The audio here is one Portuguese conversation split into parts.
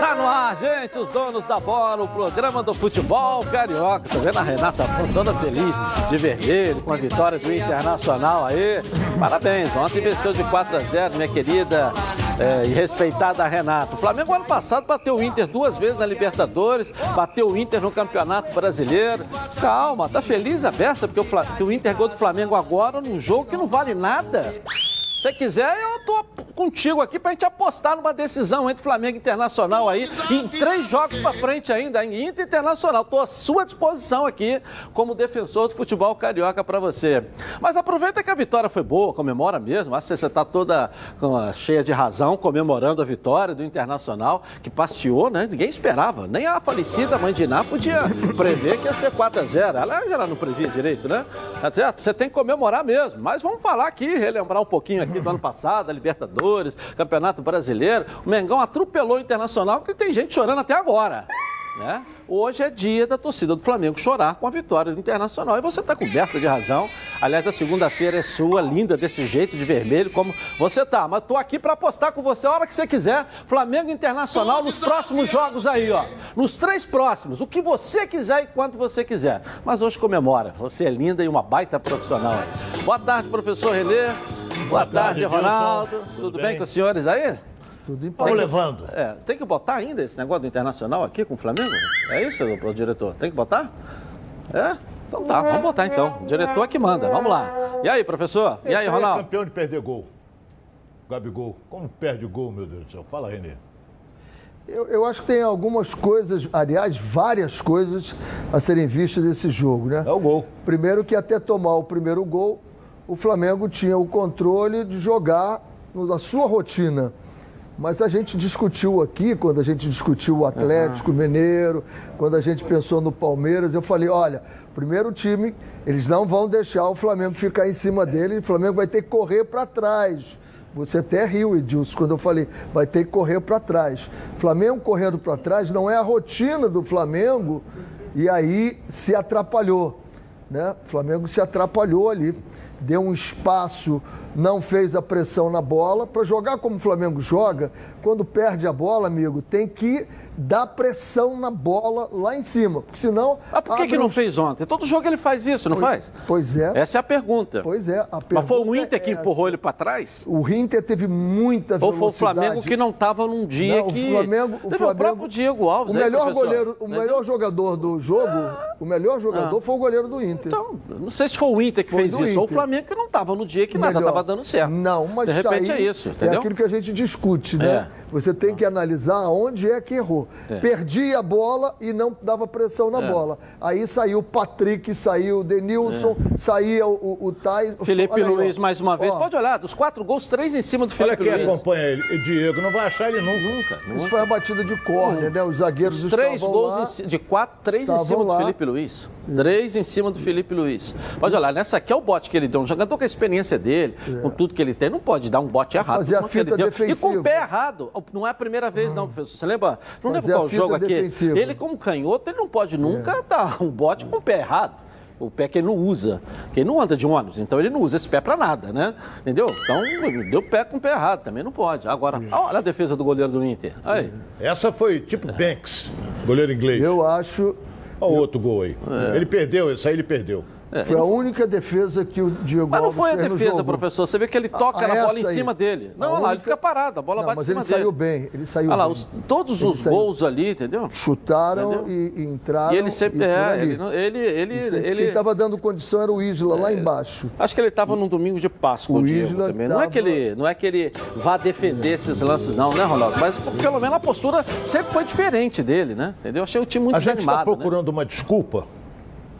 Tá no ar, gente, os donos da bola, o programa do futebol carioca. Tá vendo a Renata toda feliz, de vermelho, com a vitória do Internacional aí. Parabéns, ontem venceu de 4 a 0, minha querida é, e respeitada Renata. O Flamengo ano passado bateu o Inter duas vezes na Libertadores, bateu o Inter no Campeonato Brasileiro. Calma, tá feliz a beça, porque o, porque o Inter gol do Flamengo agora num jogo que não vale nada. Se quiser, eu tô contigo aqui pra gente apostar numa decisão entre Flamengo e Internacional aí, em três jogos pra frente ainda, em Inter Internacional. Tô à sua disposição aqui como defensor do futebol carioca para você. Mas aproveita que a vitória foi boa, comemora mesmo. Acho que você tá toda cheia de razão comemorando a vitória do Internacional, que passeou, né? Ninguém esperava. Nem a falecida mãe de Ná podia prever que ia ser 4 a 0 Aliás, ela não previa direito, né? Tá certo? Você tem que comemorar mesmo. Mas vamos falar aqui, relembrar um pouquinho aqui do ano passado, a Libertadores, Campeonato Brasileiro. O Mengão atropelou o Internacional, que tem gente chorando até agora. Né? Hoje é dia da torcida do Flamengo chorar com a vitória do Internacional. E você está coberta de razão. Aliás, a segunda-feira é sua, linda desse jeito, de vermelho, como você tá. Mas tô aqui para apostar com você a hora que você quiser. Flamengo Internacional nos próximos jogos aí, ó. Nos três próximos. O que você quiser e quanto você quiser. Mas hoje comemora. Você é linda e uma baita profissional. Boa tarde, professor Renê. Boa, Boa tarde, tarde, Ronaldo. Tudo, Tudo bem? bem com os senhores aí? Tudo em paz. Vamos levando. É, tem que botar ainda esse negócio do Internacional aqui com o Flamengo? É isso, o diretor? Tem que botar? É? Então tá, vamos botar então. O diretor é que manda, vamos lá. E aí, professor? E aí, Ronaldo? É campeão de perder gol. Gabigol. Como perde gol, meu Deus do céu? Fala, Renê. Eu, eu, acho que tem algumas coisas, aliás, várias coisas a serem vistas desse jogo, né? É o gol. Primeiro que até tomar o primeiro gol, o Flamengo tinha o controle de jogar na sua rotina. Mas a gente discutiu aqui, quando a gente discutiu o Atlético uhum. Mineiro, quando a gente pensou no Palmeiras, eu falei: olha, primeiro time, eles não vão deixar o Flamengo ficar em cima dele, o Flamengo vai ter que correr para trás. Você até riu, Edilson, quando eu falei, vai ter que correr para trás. Flamengo correndo para trás não é a rotina do Flamengo, e aí se atrapalhou. Né? O Flamengo se atrapalhou ali, deu um espaço não fez a pressão na bola. Para jogar como o Flamengo joga, quando perde a bola, amigo, tem que dar pressão na bola lá em cima. Porque senão. Ah, por que, que não fez ontem? Todo jogo ele faz isso, não pois, faz? Pois é. Essa é a pergunta. Pois é. A Mas foi o Inter é que empurrou ele para trás? O Inter teve muita velocidade. Ou foi o Flamengo que não estava num dia não, que. O Flamengo. O, Flamengo, o próprio Diego Alves. O melhor aí, goleiro, o melhor jogador do jogo, o melhor jogador ah. foi o goleiro do Inter. Então, não sei se foi o Inter que foi fez isso, Inter. ou o Flamengo que não estava no dia que nada estava dando certo. Não, mas de repente é isso, entendeu? É aquilo que a gente discute, né? É. Você tem que analisar onde é que errou. É. Perdi a bola e não dava pressão na é. bola. Aí saiu o Patrick, saiu o Denilson, é. saía o, o, o Thais. Felipe Luiz mais uma vez. Ó. Pode olhar, dos quatro gols, três em cima do Felipe Olha quem Luiz. acompanha ele, Diego, não vai achar ele nunca. Nunca. Isso foi a batida de córner, né? Os zagueiros Os três gols lá, de quatro, três em cima lá. do Felipe Luiz. Três em cima do Felipe Luiz. Pode olhar, nessa aqui é o bote que ele deu. Um jogador com a experiência dele, é. com tudo que ele tem, não pode dar um bote errado. Fazer a fita defensiva. E com o pé errado. Não é a primeira vez, não, professor. Você lembra? Não lembra qual jogo aqui? Defensiva. Ele, como canhoto, ele não pode nunca é. dar um bote com o pé errado o pé que ele não usa, que ele não anda de ônibus, então ele não usa esse pé para nada, né? Entendeu? Então, deu pé com o pé errado, também não pode. Agora, olha a defesa do goleiro do Inter. Aí. Essa foi tipo Banks, goleiro inglês. Eu acho. Olha o outro gol aí. É. Ele perdeu, esse aí ele perdeu. É, foi a única defesa que o Diego Mas não foi a defesa, professor. Você vê que ele toca a, a bola em cima dele. Não, olha lá, ele fica parado, a bola não, bate em cima dele. Mas ele saiu bem, ele saiu olha lá, os, todos ele os saiu. gols ali, entendeu? Chutaram entendeu? E, e, entraram. E ele sempre. E é, ele, ele, ele, ele... Quem estava dando condição era o Isla, é, lá embaixo. Acho que ele estava num domingo de Páscoa, o, o Isla também. Tava... Não, é que ele, não é que ele vá defender esses lances, não, né, Ronaldo? Mas pelo menos a postura sempre foi diferente dele, né? Entendeu? Achei o time muito desanimado. A gente está procurando né? uma desculpa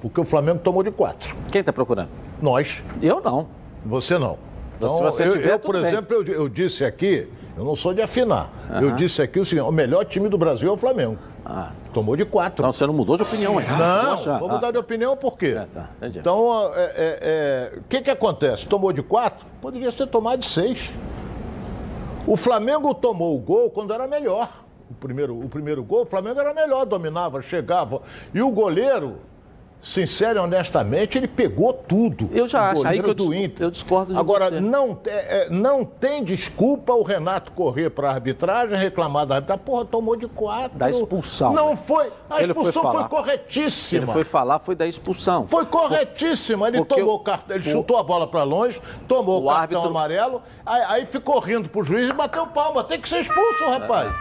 porque o Flamengo tomou de quatro. Quem está procurando? Nós. Eu não. Você não. Então, você eu, tiver, eu, por exemplo, eu, eu, disse aqui, eu não sou de afinar, uhum. eu disse aqui o seguinte, o melhor time do Brasil é o Flamengo. Ah. Tomou de quatro. Então você não mudou de opinião, hein? Não, vou mudar ah. de opinião por quê? É, tá. Então, o é, é, é, que, que acontece? Tomou de quatro? Poderia ter tomado de seis. O Flamengo tomou o gol quando era melhor. O primeiro, o primeiro gol, o Flamengo era melhor, dominava, chegava. E o goleiro sincero e honestamente, ele pegou tudo. Eu já acho, aí que eu, do Inter. eu discordo Agora, você. Não, é, não tem desculpa o Renato correr para a arbitragem, reclamar da arbitragem. Porra, tomou de quatro. Da expulsão. Não né? foi. A ele expulsão foi, foi, corretíssima. Ele foi falar, foi da expulsão. Foi corretíssima. Ele Porque tomou o- cartão, ele o- chutou a bola para longe, tomou o, o cartão árbitro- amarelo, aí, aí ficou rindo pro juiz e bateu palma. Tem que ser expulso, rapaz.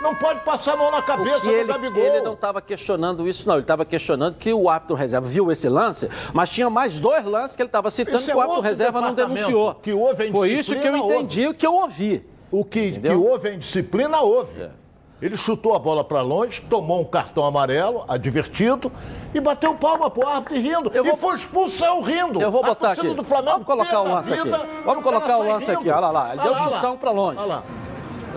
Não pode passar a mão na cabeça Porque do ele, Gabigol. ele não estava questionando isso, não. Ele estava questionando que o árbitro reserva viu esse lance, mas tinha mais dois lances que ele estava citando Esse que é o árbitro reserva não denunciou. que houve a Foi isso que eu entendi, o que eu ouvi. O que, que houve em disciplina, houve. É. Ele chutou a bola para longe, tomou um cartão amarelo, advertido, e bateu palma pro árbitro rindo. Eu vou- E foi expulsão rindo. Eu vou botar aqui. do Flamengo Vamos colocar o lance aqui. Vamos colocar o lance aqui. Olha lá, ele deu lá, chutão olha pra longe. Olha lá.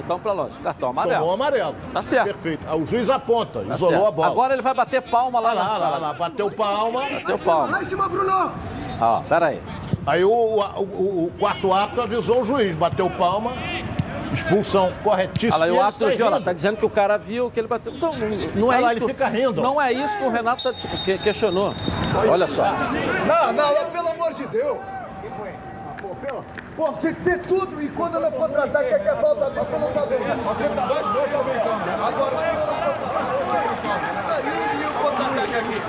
Então, pra longe, cartão Tomou amarelo. amarelo. Tá certo. Perfeito. Ah, O juiz aponta, Tá isolou certo. a bola. Agora ele vai bater palma lá Olha lá, lá, olha lá, bateu palma. Bateu palma. Lá em cima, Bruno! Ó, peraí. Aí o, o, o- o quarto árbitro avisou o juiz, bateu palma, expulsão corretíssima. Olha lá, o ele árbitro viu, tá dizendo que o cara viu que ele bateu. Então, não, não é Olha lá, isso. ele fica rindo. Não é isso que o Renato tá, que questionou. Olha só. Não, não, não, pelo amor de Deus! Quem foi? Pô, pelo... Pô, você tem que ter tudo e quando não contra-ataque é que é falta, você não tá vendo. Você tá dois dois também. Agora, quando não indo e o contra-ataque aqui.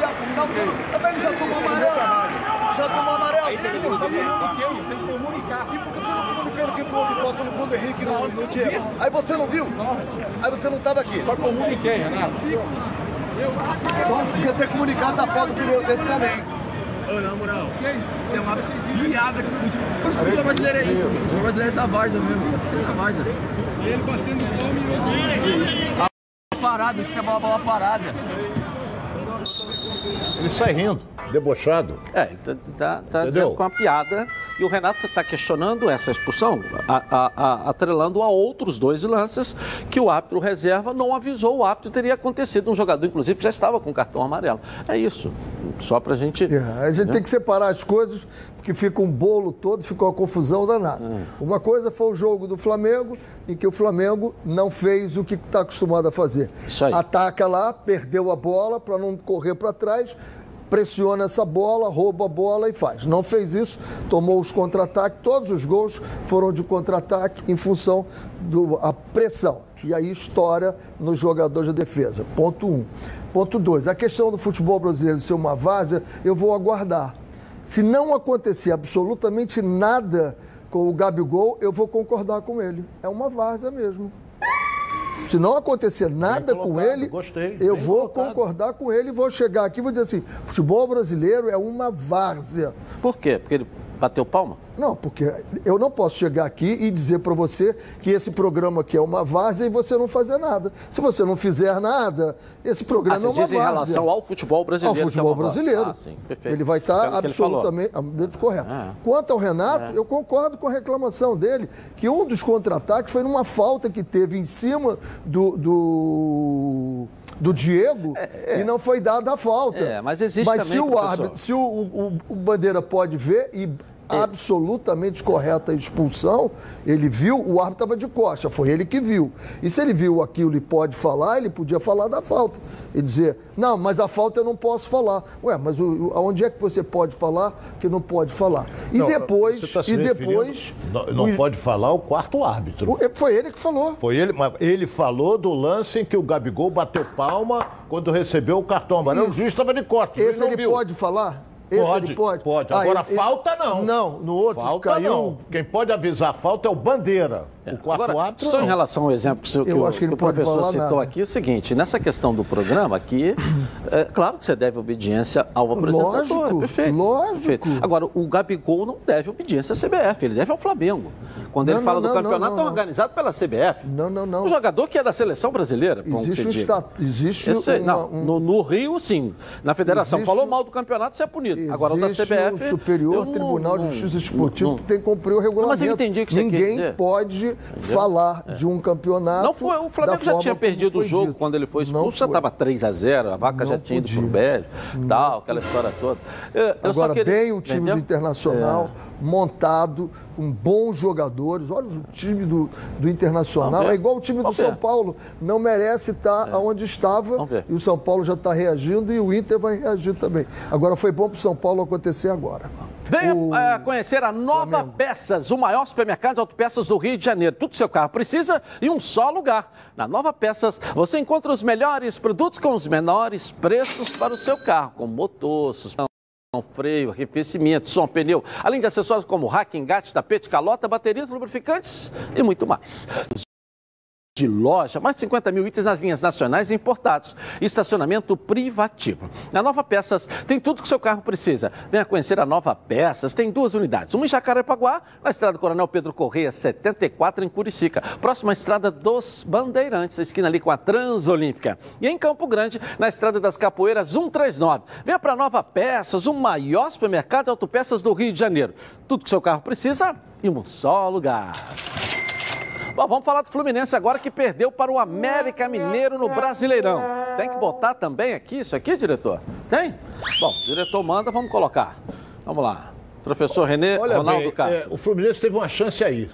E a- não, tudo- Ele já tomou amarelo. Já tomou amarelo. Aí tem que comunicar. E por que você não comunicou o que foi que passou no Bruno Henrique no, no Diego? Aí você não viu? Aí você não tava aqui. Só comuniquei, Renato. Então você devia ter comunicado da foto do primeiro tempo também. Ô, na moral, isso é uma piada que o futebol. Mas o futebol brasileiro é isso. O futebol brasileiro é essa várzea mesmo. Essa várzea. Ele batendo palma e Parada, isso que é bola, bola parada. Ele sai rindo, debochado. É, tá, tá, tá dizendo com uma piada. E o Renato está questionando essa expulsão, a- a- a- atrelando a outros dois lances que o árbitro reserva não avisou o árbitro teria acontecido. Um jogador, inclusive, já estava com cartão amarelo. É isso. Só pra gente. É, a gente tem que separar as coisas, porque fica um bolo todo, fica uma confusão danada. Hum. Uma coisa foi o jogo do Flamengo, em que o Flamengo não fez o que está acostumado a fazer. Isso aí. Ataca lá, perdeu a bola para não correr para trás, pressiona essa bola, rouba a bola e faz. Não fez isso, tomou os contra-ataques, todos os gols foram de contra-ataque em função da pressão. E aí estoura nos jogadores de defesa. Ponto um. Ponto dois, a questão do futebol brasileiro ser uma várzea, eu vou aguardar. Se não acontecer absolutamente nada com o Gabigol, eu vou concordar com ele. É uma várzea mesmo. Se não acontecer nada com colocado, ele, gostei, eu vou colocado. concordar com ele e vou chegar aqui e vou dizer assim: futebol brasileiro é uma várzea. Por quê? Porque ele bateu palma? Não, porque eu não posso chegar aqui e dizer para você que esse programa aqui é uma várzea e você não fazer nada. Se você não fizer nada, esse Ah, programa você é uma diz em várzea. relação ao futebol brasileiro. Ao é futebol várzea. brasileiro. Ah, sim. Ele vai estar falou. absolutamente absolutamente correto. É. Quanto ao Renato, eu concordo com a reclamação dele, que um dos contra-ataques foi numa falta que teve em cima do, do, do Diego e não foi dada a falta. É, mas existe Mas também, se o árbitro, se o, o- o Bandeira pode ver e absolutamente correta a expulsão, ele viu, o árbitro estava de costa, foi ele que viu. E se ele viu aquilo e pode falar, ele podia falar da falta. E dizer, não, mas a falta eu não posso falar. Ué, mas o, o- aonde é que você pode falar que não pode falar? E Não, depois, tá e depois. Não, não o- pode falar o quarto árbitro. foi ele que falou. Foi ele, mas ele falou do lance em que o Gabigol bateu palma quando recebeu o cartão amarelo. O juiz estava de juiz Esse ele viu. pode falar? Esse Pode, ele pode? pode. Ah, Agora, ele- falta não. Não, no outro Falta caiu. não. Quem pode avisar a falta é o Bandeira. O quarto Agora, árbitro só não. em relação ao exemplo que, o- que Eu o, acho que ele o professor citou nada. aqui, é o seguinte, nessa questão do programa aqui, é claro que você deve obediência ao apresentador, Lógico, perfeito. lógico. perfeito. Agora, o Gabigol não deve obediência à CBF, ele deve ao Flamengo. Quando ele Não, fala não, do campeonato, não, não, é organizado pela CBF. Não, não, não. O jogador que é da seleção brasileira, Existe um estado. Existe Eu sei, uma- não, um- no, no Rio, sim. Na federação, Existe- falou mal do campeonato, você é punido. Agora, o da Existe CBF... o Superior eu não- Tribunal de não- Justiça Esportiva que tem que cumprir o regulamento. mas eu entendi que Ninguém pode falar de um campeonato. Não foi, o Flamengo já tinha perdido o jogo dito. quando ele foi expulso, já estava 3 a 0 a vaca já Não tinha ido podia. pro tal, aquela história toda. Eu- eu Agora, queria- bem o time entendeu? do Internacional, montado, com bons jogadores. Olha o time do, do Internacional, é igual o time do São Paulo. Não merece estar é. onde estava e o São Paulo já está reagindo e o Inter vai reagir também. Agora foi bom para o São Paulo acontecer agora. Venha o... é, conhecer a Nova Flamengo. Peças, o maior supermercado de autopeças do Rio de Janeiro. Tudo que seu carro precisa em um só lugar. Na Nova Peças, você encontra os melhores produtos com os menores preços para o seu carro, como motor, suspensão freio, arrefecimento, som, pneu, além de acessórios como rack, engate, tapete, calota, baterias, lubrificantes e muito mais de loja, mais de 50 mil itens nas linhas nacionais e importados. Estacionamento privativo. Na Nova Peças tem tudo que seu carro precisa. Venha conhecer a Nova Peças. Tem duas unidades. Uma em Jacarepaguá, na estrada Coronel Pedro Correia, 74, em Curicica. Próxima estrada dos Bandeirantes, a esquina ali com a Transolímpica. E em Campo Grande, na estrada das Capoeiras, 139. Venha para Nova Peças, o maior supermercado de autopeças do Rio de Janeiro. Tudo que seu carro precisa em um só lugar. Bom, vamos falar do Fluminense agora que perdeu para o América Mineiro no Brasileirão. Tem que botar também aqui isso aqui, diretor? Tem? Bom, diretor manda, vamos colocar. Vamos lá. Professor Renê Olha Ronaldo bem, Castro. É, o Fluminense teve uma chance aí.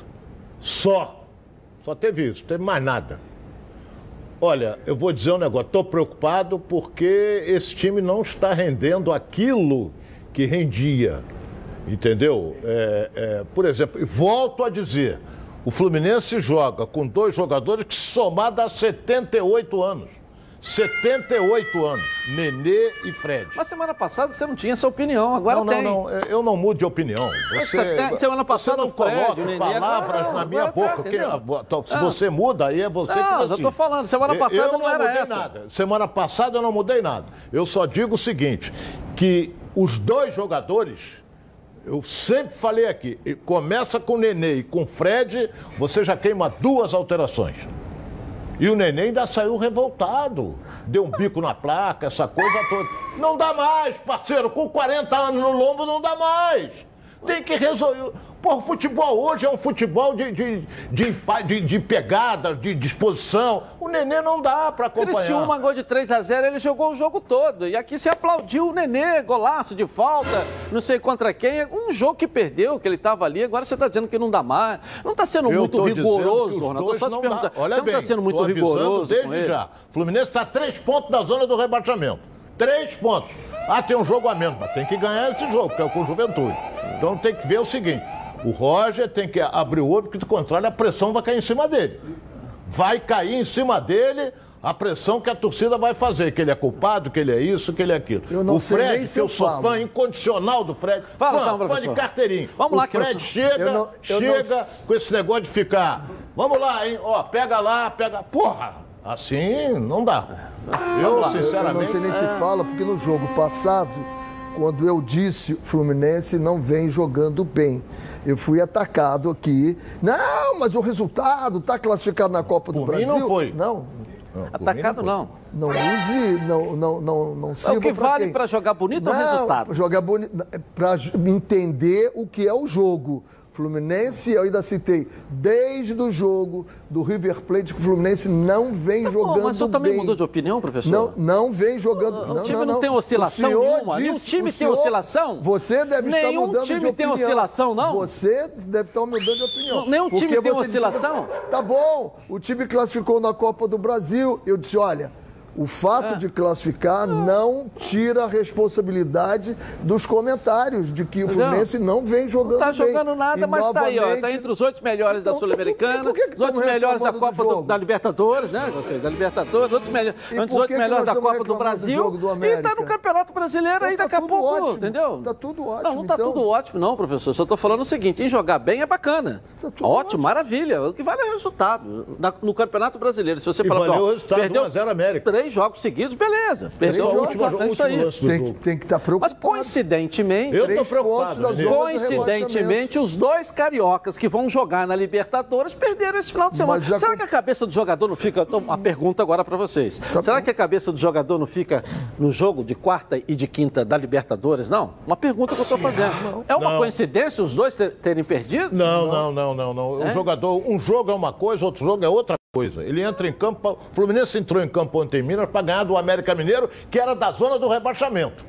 Só. Só teve isso, teve mais nada. Olha, eu vou dizer um negócio, estou preocupado porque esse time não está rendendo aquilo que rendia. Entendeu? É, é, por exemplo, volto a dizer, o Fluminense joga com dois jogadores que somar dá 78 anos. 78 anos, Nenê e Fred. Mas semana passada você não tinha essa opinião, agora não, tem. Não, não, eu não mudo de opinião. Você, semana passada você não coloca Fred, palavras agora, na minha tá, boca. Porque, então, se você muda, aí é você não, que decide. eu tô falando, semana passada eu não, não era mudei essa. nada. Semana passada eu não mudei nada. Eu só digo o seguinte, que os dois jogadores eu sempre falei aqui, começa com o Nenê e com o Fred, você já queima duas alterações. E o Nenê ainda saiu revoltado. Deu um bico na placa, essa coisa toda. Não dá mais, parceiro. Com 40 anos no lombo, não dá mais. Tem que resolver. Pô, o futebol hoje é um futebol de, de, de, de, de pegada, de disposição. O Nenê não dá para acompanhar. Criciúma, gol de 3 a 0 ele jogou o jogo todo. E aqui se aplaudiu o Nenê, golaço de falta, não sei contra quem. Um jogo que perdeu, que ele estava ali, agora você está dizendo que não dá mais. Não está sendo Eu muito rigoroso, Ronaldo. Só te. Olha você bem, não está sendo muito rigoroso. Desde já. O Fluminense está a três pontos da zona do rebaixamento. Três pontos. Ah, tem um jogo a menos, mas tem que ganhar esse jogo, que é com o Juventude. Então tem que ver o seguinte: o Roger tem que abrir o olho, porque do contrário a pressão vai cair em cima dele. Vai cair em cima dele a pressão que a torcida vai fazer, que ele é culpado, que ele é isso, que ele é aquilo. o Fred, que eu, eu sou fã incondicional do Fred, Fala, fã, então, fã de carteirinho. Vamos o lá, Fred eu... chega, eu não, chega não... com esse negócio de ficar. Vamos lá, hein? Ó, pega lá, pega. Porra! Assim não dá. Eu, sinceramente. Eu não sei nem se fala, porque no jogo passado quando eu disse o Fluminense não vem jogando bem. Eu fui atacado aqui. Não, mas o resultado está classificado na Copa do Por Brasil. Mim não foi. Não. não atacado não. Não use, não, não, não, não sirva é O que vale para jogar bonito não, é o resultado? Jogar bonito, para entender o que é o jogo. Fluminense, eu ainda citei, desde o jogo do River Plate, que o Fluminense não vem tá jogando bem. Mas você também mudou de opinião, professor? Não, não vem jogando. O, não, time não, não, tem oscilação nenhuma. Disse, Nenhum time tem oscilação? Você deve estar mudando de opinião. Nenhum time tem oscilação, não? Você deve estar mudando de opinião. Nenhum time tem oscilação? Disse, tá bom, o time classificou na Copa do Brasil. Eu disse, olha, o fato é. de classificar não tira a responsabilidade dos comentários de que o Fluminense não vem jogando não está jogando nada, e mas está aí, ó. Está entre os oito melhores então, da Sul-Americana, os oito melhores da Copa do, da Libertadores, né? Ou seja, da Libertadores, outros melhores, entre os oito melhores da Copa do Brasil. Do e está no Campeonato Brasileiro então, aí tá daqui a pouco, ótimo. entendeu? Está tudo ótimo. Não, não está então. tudo ótimo, não, professor. Só estou falando o seguinte: em jogar bem é bacana. Tá ótimo, ótimo, maravilha. O que vale é o resultado. No Campeonato Brasileiro. Se você falar, valeu o resultado perdeu 1 América. Três jogos seguidos, beleza beleza. Perdeu o último, é isso aí. Tem, tem, que estar tá preocupado. Mas coincidentemente, eu tô preocupado, coincidentemente, os dois cariocas que vão jogar na Libertadores perderam esse final de semana. Já... Será que a cabeça do jogador não fica. Uma pergunta agora para vocês. Tá Será bom. que a cabeça do jogador não fica no jogo de quarta e de quinta da Libertadores? Não? Uma pergunta que eu estou fazendo. Não. É uma não. coincidência os dois terem perdido? Não, não, não, não, não. É? O jogador, um jogo é uma coisa, outro jogo é outra coisa. Ele entra em campo. O Fluminense entrou em campo ontem em Minas para ganhar do América Mineiro, que era da zona do rebaixamento.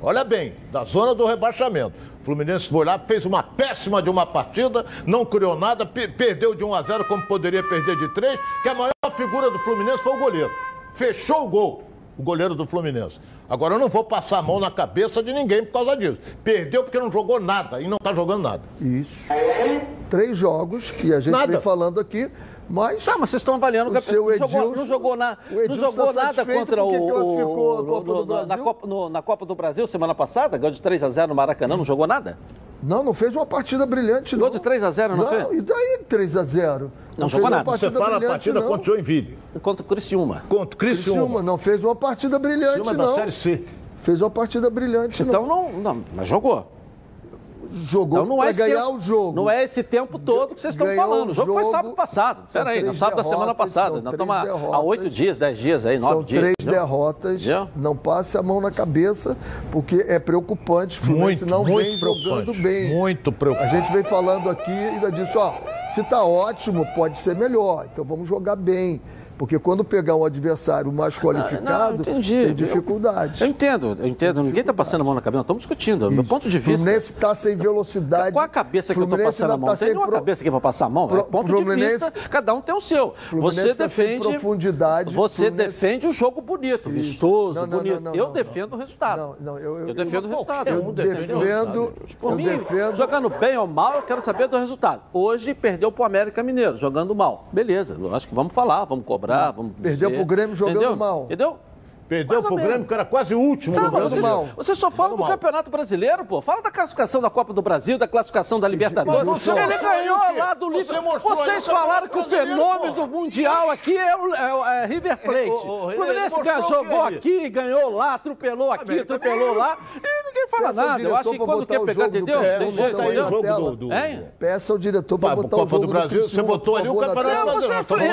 Olha bem, da zona do rebaixamento. O Fluminense foi lá, fez uma péssima de uma partida, não criou nada, pe- perdeu de 1 a 0 como poderia perder de 3, que a maior figura do Fluminense foi o goleiro. Fechou o gol, o goleiro do Fluminense. Agora eu não vou passar a mão na cabeça de ninguém por causa disso. Perdeu porque não jogou nada e não está jogando nada. Isso. Três jogos que a gente Nada. vem falando aqui, mas. Tá, mas vocês estão avaliando O campe- seu não jogou, Edilson- não jogou, na, o não jogou tá nada contra o, classificou a o- Copa no- do na, Brasil? Copa, no- na Copa do Brasil semana passada, ganhou de 3 a 0 no Maracanã, não jogou nada? Não, não fez uma partida brilhante, não. Gol de 3 a 0, não fez? E daí 3 a 0 Não fez jogou nada. Você partida fala a partida não. contra o Joinville, Contra o Criciúma. contra o Criciúma. Criciúma, não fez uma partida brilhante, Criciúma da não. Série C. Fez uma partida brilhante, Então não. não, não, mas jogou. Jogou Então não pra é esse ganhar tempo- o jogo. Não é esse tempo todo que vocês estão falando. O jogo foi o sábado jogo, passado. são Pera aí, no sábado da semana derrotas, passada. são Nós três estamos há- há derrotas. oito dias, dez dias aí, nove São dias. três entendeu? derrotas. Entendeu? Não passe a mão na cabeça, porque é preocupante. O Fluminense Muito, não muito vem jogando preocupante. bem. Muito A preocupante. gente vem falando aqui e ainda disse, ó, se tá ótimo, pode ser melhor. Então vamos jogar bem. Porque quando pegar um adversário mais qualificado, entendi. tem dificuldades. Eu entendo, eu entendo. Ninguém está passando a mão na cabeça, estamos discutindo. Do meu ponto de O vista. Fluminense está sem velocidade. Qual a cabeça que eu estou Fluminense passando a mão? tá Tem pro- cabeça aqui para passar a mão? É Pro- ponto Fluminense- de vista, cada um tem o seu. Fluminense Você tá defende. profundidade, Você Fluminense- defende o jogo bonito, vistoso, Não, não, bonito. não, não, eu não, defendo o resultado. Não, não, eu, eu, Eu defendo o resultado. eu o defendo, Por eu mim, defendo. jogando bem ou mal, eu quero saber do resultado. Hoje perdeu pro América Mineiro, jogando mal. Beleza, eu acho que vamos falar, vamos cobrar, vamos. Perdeu dizer. pro Grêmio jogando Entendeu? mal. Entendeu? Perdeu pro. Grêmio, que era quase o último Não, mas jogando você, mal. você só fala Jogando do mal. Campeonato Brasileiro, pô. Fala da classificação da Copa do Brasil, da classificação da Libertadores. Wilson, Ele ganhou você- lá do você Liverpool. mostrou aí Vocês o falaram que o fenômeno do Mundial aqui é o, é o- é River Plate. O Fluminense ganhou, o que jogou ele- aqui, ganhou lá, atropelou aqui, bem, atropelou lá. E ninguém fala Peça nada. Eu acho que quando quer o pegar, jogo entendeu? Tem jeito, jogo? Peça ao diretor para botar o jogo do Brasil, você botou ali o Campeonato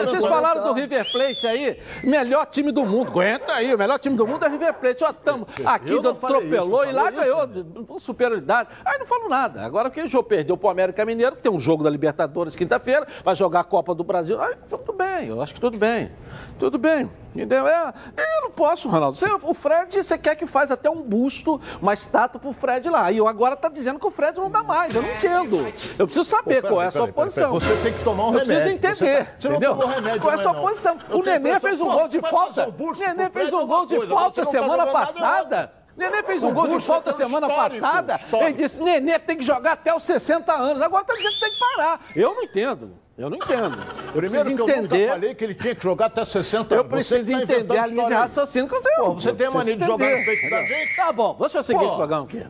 vocês, né? falaram do River Plate aí, melhor time do mundo. Aguenta aí, o melhor time do mundo é o River Plate. Ó, tamo aqui, atropelou e lá ganhou de- com superioridade. Aí não falo nada. Agora que o Jô perdeu pro América Mineiro, que tem um jogo da Libertadores quinta-feira, vai jogar a Copa do Brasil. Aí tudo bem, eu acho que tudo bem. Tudo bem. Entendeu? É, eu não posso, Ronaldo. Você- o Fred, você quer que faz até um busto, uma estátua pro Fred lá. E eu agora tá dizendo que o Fred não dá mais. Eu não entendo. Eu preciso saber Pô, qual é a sua peraí. posição. Você tem que tomar um Eu preciso remédio. Você entender, tá- você não entendeu? remédio Qual é a sua não. posição? Eu O Nenê fez um gol de falta. busto Nenê fez um gol de falta semana passada. Nenê fez um O gol de falta semana histórico, passada. histórico. Ele disse: Nenê tem que jogar até os 60 anos. Agora tá dizendo que tem que parar. Eu não entendo. Eu não entendo. Eu Primeiro que preciso eu nunca falei que ele tinha que jogar até 60 Eu anos. Você preciso que tá entender a linha de raciocínio que eu tenho. Pô, você tem a Eu mania de jogar no entender. peito da gente? Tá bom, vamos fazer o seguinte, programa aqui.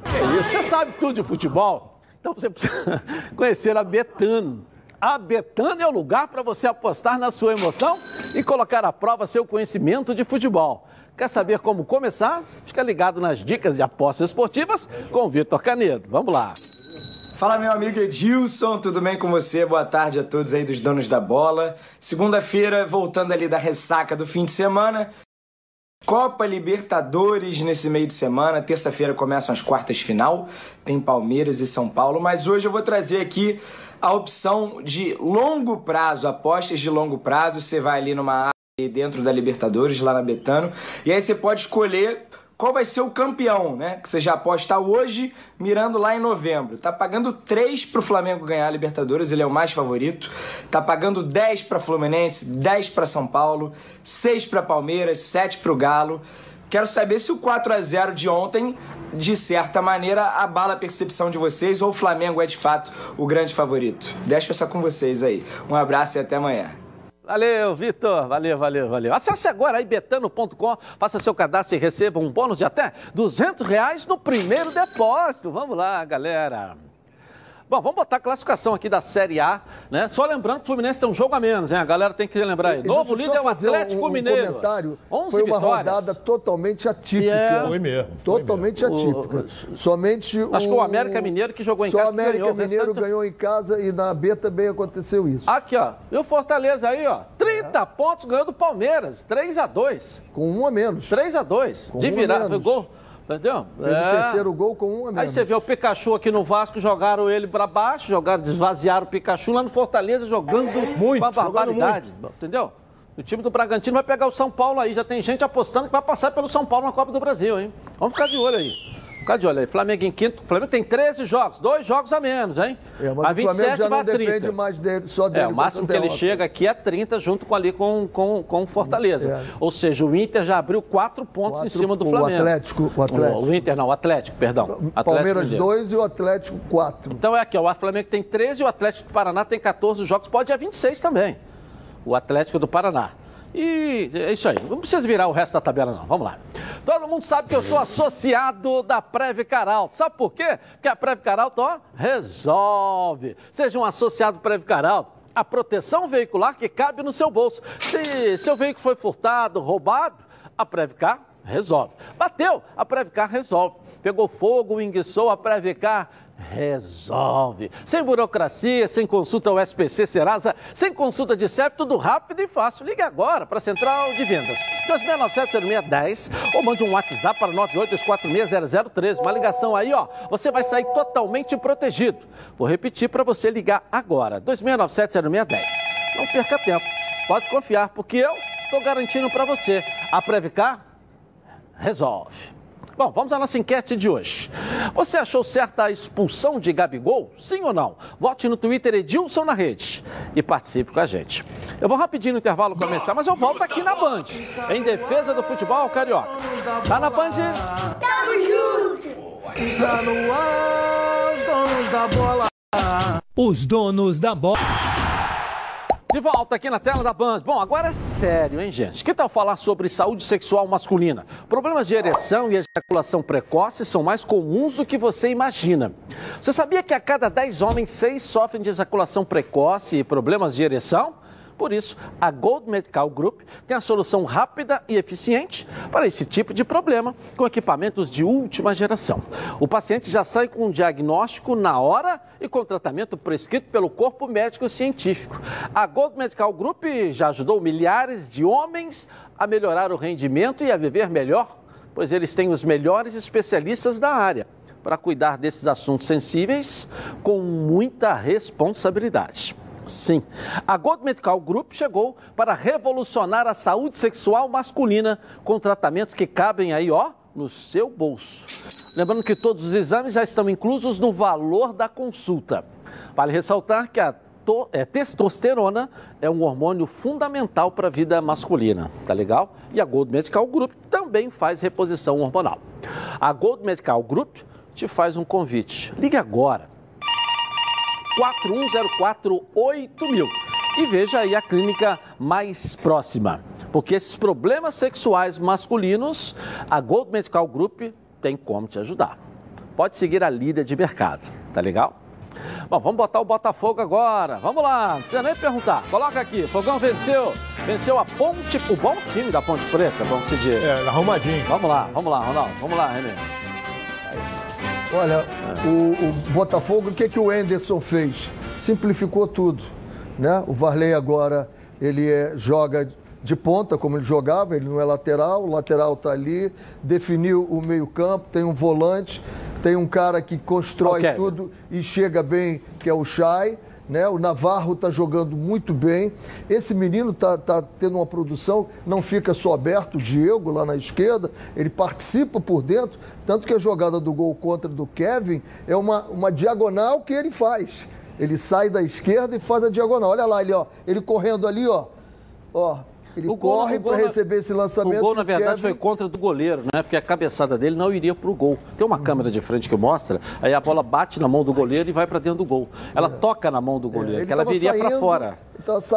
Você sabe tudo de futebol, então você precisa conhecer a Betano. A Betano é o lugar para você apostar na sua emoção e colocar à prova seu conhecimento de futebol. Quer saber como começar? Fica ligado nas dicas de apostas esportivas com o Vitor Canedo. Vamos lá. Fala meu amigo Edilson, tudo bem com você? Boa tarde a todos aí dos donos da bola. Segunda-feira, voltando ali da ressaca do fim de semana. Copa Libertadores nesse meio de semana. Terça-feira começam as quartas final. Tem Palmeiras e São Paulo. Mas hoje eu vou trazer aqui a opção de longo prazo, apostas de longo prazo. Você vai ali numa área dentro da Libertadores, lá na Betano. E aí você pode escolher qual vai ser o campeão, né? Que você já aposta hoje, mirando lá em novembro. Tá pagando 3 pro Flamengo ganhar a Libertadores, ele é o mais favorito. Tá pagando 10 para Fluminense, 10 para São Paulo, 6 para Palmeiras, 7 pro Galo. Quero saber se o 4 a 0 de ontem, de certa maneira, abala a percepção de vocês ou o Flamengo é de fato o grande favorito. Deixo essa com vocês aí. Um abraço e até amanhã. Valeu, Vitor. Valeu, valeu, valeu. Acesse agora aí betano.com, faça seu cadastro e receba um bônus de até 200 reais no primeiro depósito. Vamos lá, galera. Bom, vamos botar a classificação aqui da Série A, né? Só lembrando que o Fluminense tem um jogo a menos, hein? A galera tem que lembrar aí. Novo só líder é o um- Atlético um, Mineiro. comentário. 11 Foi uma vitórias. rodada totalmente atípica. É- Foi mesmo, foi Totalmente mesmo. atípica. Somente Acho que o América Mineiro que jogou em Só casa o América ganhou, o Mineiro restante- ganhou em casa e na B também aconteceu isso. Aqui, ó. E o Fortaleza aí, ó. 30 pontos ganhou do Palmeiras. 3 a 2 Com um a menos. 3 a 2 Com De um a virada. gol. Entendeu? Fez É. o terceiro gol com um a menos. Aí você vê o Pikachu aqui no Vasco, jogaram ele pra baixo, jogaram, desvaziaram o Pikachu lá no Fortaleza, jogando Muito, uma jogando barbaridade. Entendeu? O time do Bragantino vai pegar o São Paulo aí. Já tem gente apostando que vai passar pelo São Paulo na Copa do Brasil, hein? Vamos ficar de olho aí. Fica de olho aí. Flamengo em quinto. O Flamengo tem 13 jogos, dois jogos a menos, hein? É, mas a o Flamengo 27 já não a 30. depende mais dele, só dele. É, o máximo que ele chega aqui é 30, junto com ali com, com, com o Fortaleza. É. Ou seja, o Inter já abriu quatro pontos em cima do o Flamengo. Atlético, o Atlético. O, Inter não, o Atlético, perdão. Atlético Palmeiras Mineiro. 2 e o Atlético 4. Então é aqui, ó, o Flamengo tem 13 e o Atlético do Paraná tem 14 jogos, pode ir a 26 também. O Atlético do Paraná. E é isso aí, não precisa virar o resto da tabela não, vamos lá. Todo mundo sabe que eu sou associado da Previcar Alto. Sabe por quê? Porque a Previcar Alto, ó, resolve. Seja um associado Previcar Alto. A proteção veicular que cabe no seu bolso. Se seu veículo foi furtado, roubado, a Previcar resolve. Bateu, a Previcar resolve. Pegou fogo, enguiçou, a Previcar resolve. Sem burocracia, sem consulta ao SPC Serasa, sem consulta de CEP, tudo rápido e fácil. Ligue agora para a Central de Vendas. 2697-0610 ou mande um WhatsApp para 982460013. Uma ligação aí, ó. Você vai sair totalmente protegido. Vou repetir para você ligar agora. 2697-0610. Não perca tempo. Pode confiar, porque eu estou garantindo para você. A Previcar resolve. Bom, vamos à nossa enquete de hoje. Você achou certa a expulsão de Gabigol? Sim ou não? Vote no Twitter Edilson na rede e participe com a gente. Eu vou rapidinho no intervalo começar, mas eu volto aqui na Band, em defesa do futebol carioca. Tá na Band? Está no ar, os donos da bola. Os donos da bola. De volta aqui na tela da Band. Bom, agora é sério, hein, gente? Que tal falar sobre saúde sexual masculina? Problemas de ereção e ejaculação precoce são mais comuns do que você imagina. Você sabia que a cada 10 homens, 6 sofrem de ejaculação precoce e problemas de ereção? Por isso, a Gold Medical Group tem a solução rápida e eficiente para esse tipo de problema com equipamentos de última geração. O paciente já sai com um diagnóstico na hora e com tratamento prescrito pelo corpo médico científico. A Gold Medical Group já ajudou milhares de homens a melhorar o rendimento e a viver melhor, pois eles têm os melhores especialistas da área para cuidar desses assuntos sensíveis com muita responsabilidade. Sim, a Gold Medical Group chegou para revolucionar a saúde sexual masculina com tratamentos que cabem aí, ó, no seu bolso. Lembrando que todos os exames já estão inclusos no valor da consulta. Vale ressaltar que a é, testosterona é um hormônio fundamental para a vida masculina, tá legal? E a Gold Medical Group também faz reposição hormonal. A Gold Medical Group te faz um convite. Ligue agora 41048000 e veja aí a clínica mais próxima. Porque esses problemas sexuais masculinos, a Gold Medical Group tem como te ajudar. Pode seguir a líder de mercado, tá legal? Bom, vamos botar o Botafogo agora. Vamos lá, não precisa nem perguntar. Coloca aqui, Fogão venceu. Venceu a Ponte, o bom time da Ponte Preta, vamos dizer. É, arrumadinho. Vamos lá, vamos lá, Ronaldo. Vamos lá, Renê. Olha, o, o Botafogo, o que, que o Enderson fez? Simplificou tudo. Né? O Varley agora ele é- joga de ponta, como ele jogava, ele não é lateral, o lateral está ali, definiu o meio-campo, tem um volante, tem um cara que constrói Ok. tudo e chega bem, que é o Chay. Né? O Navarro está jogando muito bem. Esse menino está tendo uma produção, não fica só aberto, o Diego lá na esquerda, ele participa por dentro, tanto que a jogada do gol contra do Kevin é uma, uma diagonal que ele faz. Ele sai da esquerda e faz a diagonal. Olha lá, ele, ó, ele correndo ali, ó. Ó, ele O gol- corre o para receber esse O lançamento. gol, na e o verdade, foi Kevin- contra do goleiro, né? Porque a cabeçada dele não iria pro gol. Tem uma câmera de frente que mostra, aí a bola bate na mão do goleiro e vai para dentro do gol. Ela toca na mão do goleiro, É. que ela viria para fora.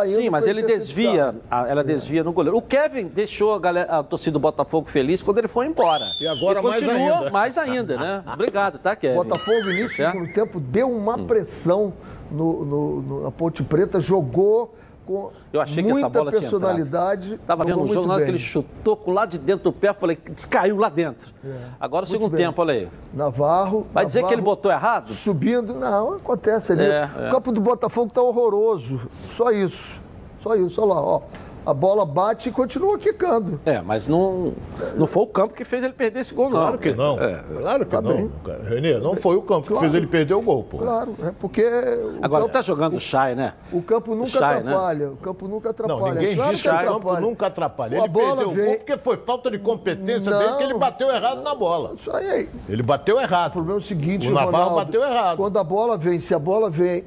Sim, mas ele desvia, ela desvia no goleiro. O Kevin deixou a, galera, a torcida do Botafogo feliz quando ele foi embora. E agora mais continua ainda. mais ainda, né? Obrigado, tá, Kevin? Botafogo, início do Certo? segundo tempo, deu uma Hum. pressão no, no- no- na Ponte Preta, jogou com Eu achei que essa muita bola personalidade. Tava vendo o jogo, na hora que ele chutou com lá de dentro do pé, falei, caiu lá dentro. Agora o Muito segundo bem. tempo, olha aí. Navarro. Vai dizer que ele Navarro botou errado? Subindo, não, acontece ali. É, é. O campo do Botafogo tá horroroso. Só isso. Só isso, olha lá, ó. A bola bate e continua quicando. É, mas não, não foi o campo que fez ele perder esse gol, não. Claro que não. É. Claro que Tá não. bem. cara. Renê, não foi o campo que Claro. fez ele perder o gol, pô. Claro, é porque. o Agora campo- tá jogando o Chay, né? O campo nunca né? atrapalha. O campo nunca atrapalha. Não, ninguém claro disse que que o campo atrapalha. nunca atrapalha. A Ele bola perdeu o vem- gol porque foi falta de competência Não. dele que ele bateu errado na bola. Isso aí. Ele bateu errado. O problema é o seguinte, O Navarro Ronaldo, bateu errado. Quando a bola vem, se a bola vem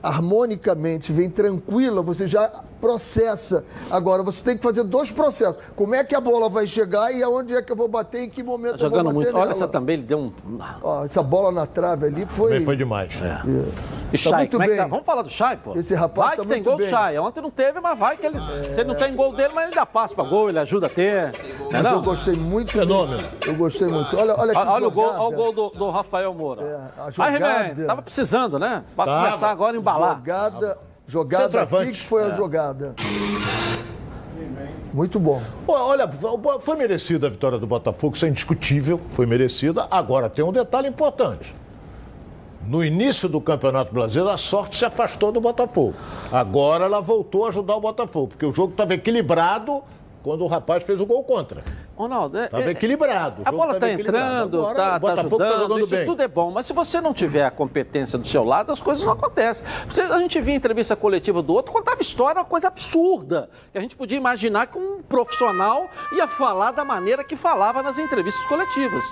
harmonicamente, vem tranquila, você já processa. Agora, você tem que fazer dois processos. Como é que a bola vai chegar e aonde é que eu vou bater, em que momento Tá eu vou jogando bater muito. Olha nela. essa também, ele deu um. Ó, essa bola na trave ali foi... Também foi demais. É. É. E Chay, muito como é que tá? bem. Vamos falar do Chay, pô. Esse rapaz vai tá que tem muito gol do bem. Chay. Ontem não teve, mas vai que ele. Se ele não tem gol dele, mas ele dá passo pra gol, ele ajuda a ter. Não é Mas eu não? gostei muito Fenômeno. disso. Eu gostei muito. Olha, olha que Olha, olha o gol, olha o gol do, do Rafael Moura. É, a Aí, jogada- He-Man, tava precisando, né? Pra Tava. começar agora a embalar. Jogada, jogada aqui que foi a jogada. Muito bom. Olha, foi merecida a vitória do Botafogo, isso é indiscutível, foi merecida. Agora tem um detalhe importante. No início do Campeonato Brasileiro, a sorte se afastou do Botafogo. Agora ela voltou a ajudar o Botafogo, porque o jogo estava equilibrado quando o rapaz fez o gol contra. Ronaldo, é, Estava é- equilibrado. o A bola tá equilibrado. entrando, Agora, tá, tá tá ajudando, jogando isso bem. tudo é bom. Mas se você não tiver a competência do seu lado, as coisas não acontecem. A gente via entrevista coletiva do outro, contava história, uma coisa absurda. Que a gente podia imaginar que um profissional ia falar da maneira que falava nas entrevistas coletivas.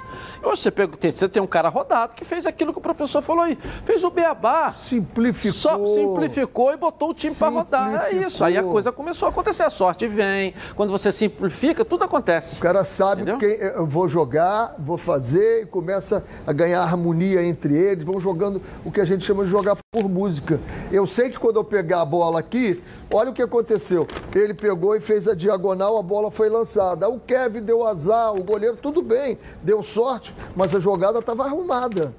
E hoje você, pega, tem, você tem um cara rodado que fez aquilo que o professor falou aí. Fez o beabá. Simplificou. Só simplificou e botou o time para rodar. É isso. Aí a coisa começou a acontecer. A sorte vem. Quando você simplifica, tudo acontece. O cara sabe Entendeu? quem eu vou jogar, vou fazer, e começa a ganhar harmonia entre eles, vão jogando o que a gente chama de jogar por música. Eu sei que quando eu pegar a bola aqui, olha o que aconteceu. Ele pegou e fez a diagonal, a bola foi lançada. O Kevin deu azar, o goleiro, tudo bem, deu sorte, mas a jogada estava arrumada.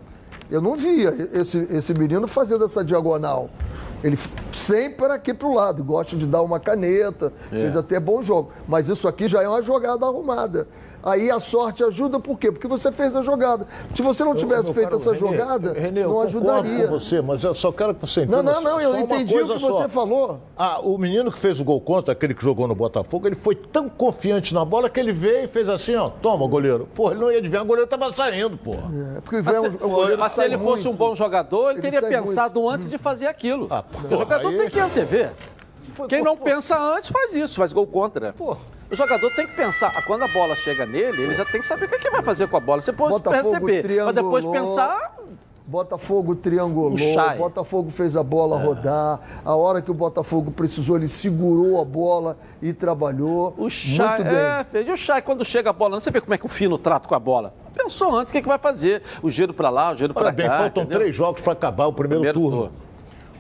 Eu não via esse, esse menino fazendo essa diagonal. Ele sempre aqui pro lado, gosta de dar uma caneta, fez até bom jogo. Mas isso aqui já é uma jogada arrumada. Aí a sorte ajuda por quê? Porque você fez a jogada. Se você não tivesse Meu feito caro essa Renê, jogada, Renê, eu não ajudaria. com você, mas eu só quero que você Não, entenda não, não, eu só uma entendi o que só. você falou. Ah, o menino que fez o gol contra, aquele que jogou no Botafogo, ele foi tão confiante na bola que ele veio e fez assim, ó, toma, goleiro. Pô, ele não ia adivinhar, o goleiro tava saindo, pô. É, porque Mas, se, um, o goleiro mas se sai ele fosse muito. um bom jogador, ele, Ele teria pensado antes de fazer aquilo. Ah, Porque o jogador aí- tem que antever. Quem não pensa antes faz isso, faz gol contra. O jogador tem que pensar, ah, quando a bola chega nele, ele já tem que saber o que, é que vai fazer com a bola. Você pode Botafogo perceber, mas depois pensar, Botafogo triangulou, O Chay. Botafogo fez a bola rodar. A hora que o Botafogo precisou, ele segurou a bola e trabalhou. o Chay, Muito bem. é, fez. E o Chay, quando chega a bola, você vê como é que o Fino trata com a bola. Pensou antes o que, é que vai fazer. O giro pra lá, o giro pra Olha bem, cá. faltam entendeu? três jogos para acabar o primeiro, Primeiro turno. turno.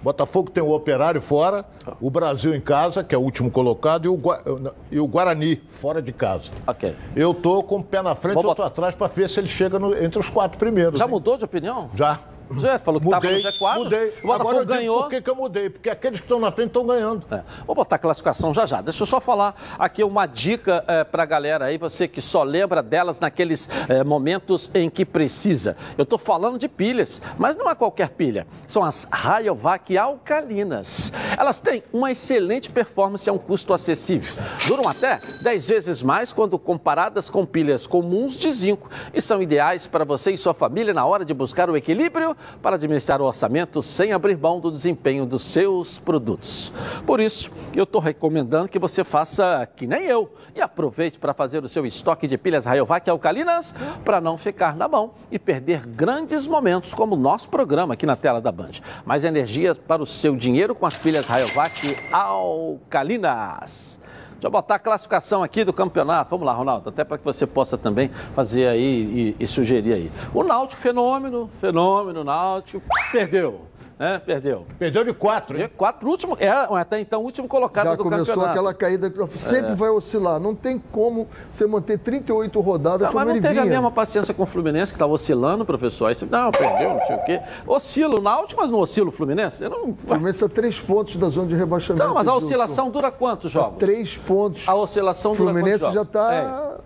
Botafogo tem o Operário fora, o Brasil em casa, que é o último colocado, e o, Gua- e o Guarani fora de casa. Ok. Eu tô com o pé na frente e Vamos outro atrás para ver se ele chega no- entre os quatro primeiros. Já hein? mudou de opinião? Já. Já falou que Mudei, no G4. mudei. O Botafogo Agora eu ganhou. por que, que eu mudei, porque aqueles que estão na frente estão ganhando. É. Vou botar a classificação já já. Deixa eu só falar aqui uma dica é, para a galera aí, você que só lembra delas naqueles é, momentos em que precisa. Eu estou falando de pilhas, mas não é qualquer pilha. São as Rayovac alcalinas. Elas têm uma excelente performance a um custo acessível. Duram até 10 vezes mais quando comparadas com pilhas comuns de zinco e são ideais para você e sua família na hora de buscar o equilíbrio para administrar o orçamento sem abrir mão do desempenho dos seus produtos. Por isso, eu estou recomendando que você faça que nem eu e aproveite para fazer o seu estoque de pilhas Rayovac alcalinas para não ficar na mão e perder grandes momentos como o nosso programa aqui na tela da Band. Mais energia para o seu dinheiro com as pilhas Rayovac alcalinas. Deixa eu botar a classificação aqui do campeonato. Vamos lá, Ronaldo, até para que você possa também fazer aí e, e sugerir aí. O Náutico, fenômeno, fenômeno, Náutico, perdeu, né? Perdeu. Perdeu de quatro, hein? Quatro último, é até então o último colocado Já do começou campeonato. aquela caída que sempre vai oscilar. Não tem como você manter 38 rodadas Tá, mas como não teve a mesma paciência com o Fluminense, que estava oscilando, professor. Aí você, não, perdeu, não sei o quê. Oscila o Náutico, mas não oscila o Fluminense? Eu não... O Fluminense está três pontos da zona de rebaixamento. Não, mas a oscilação dura quantos jogos? Três pontos. A oscilação O dura Fluminense quantos já jogos? está. É.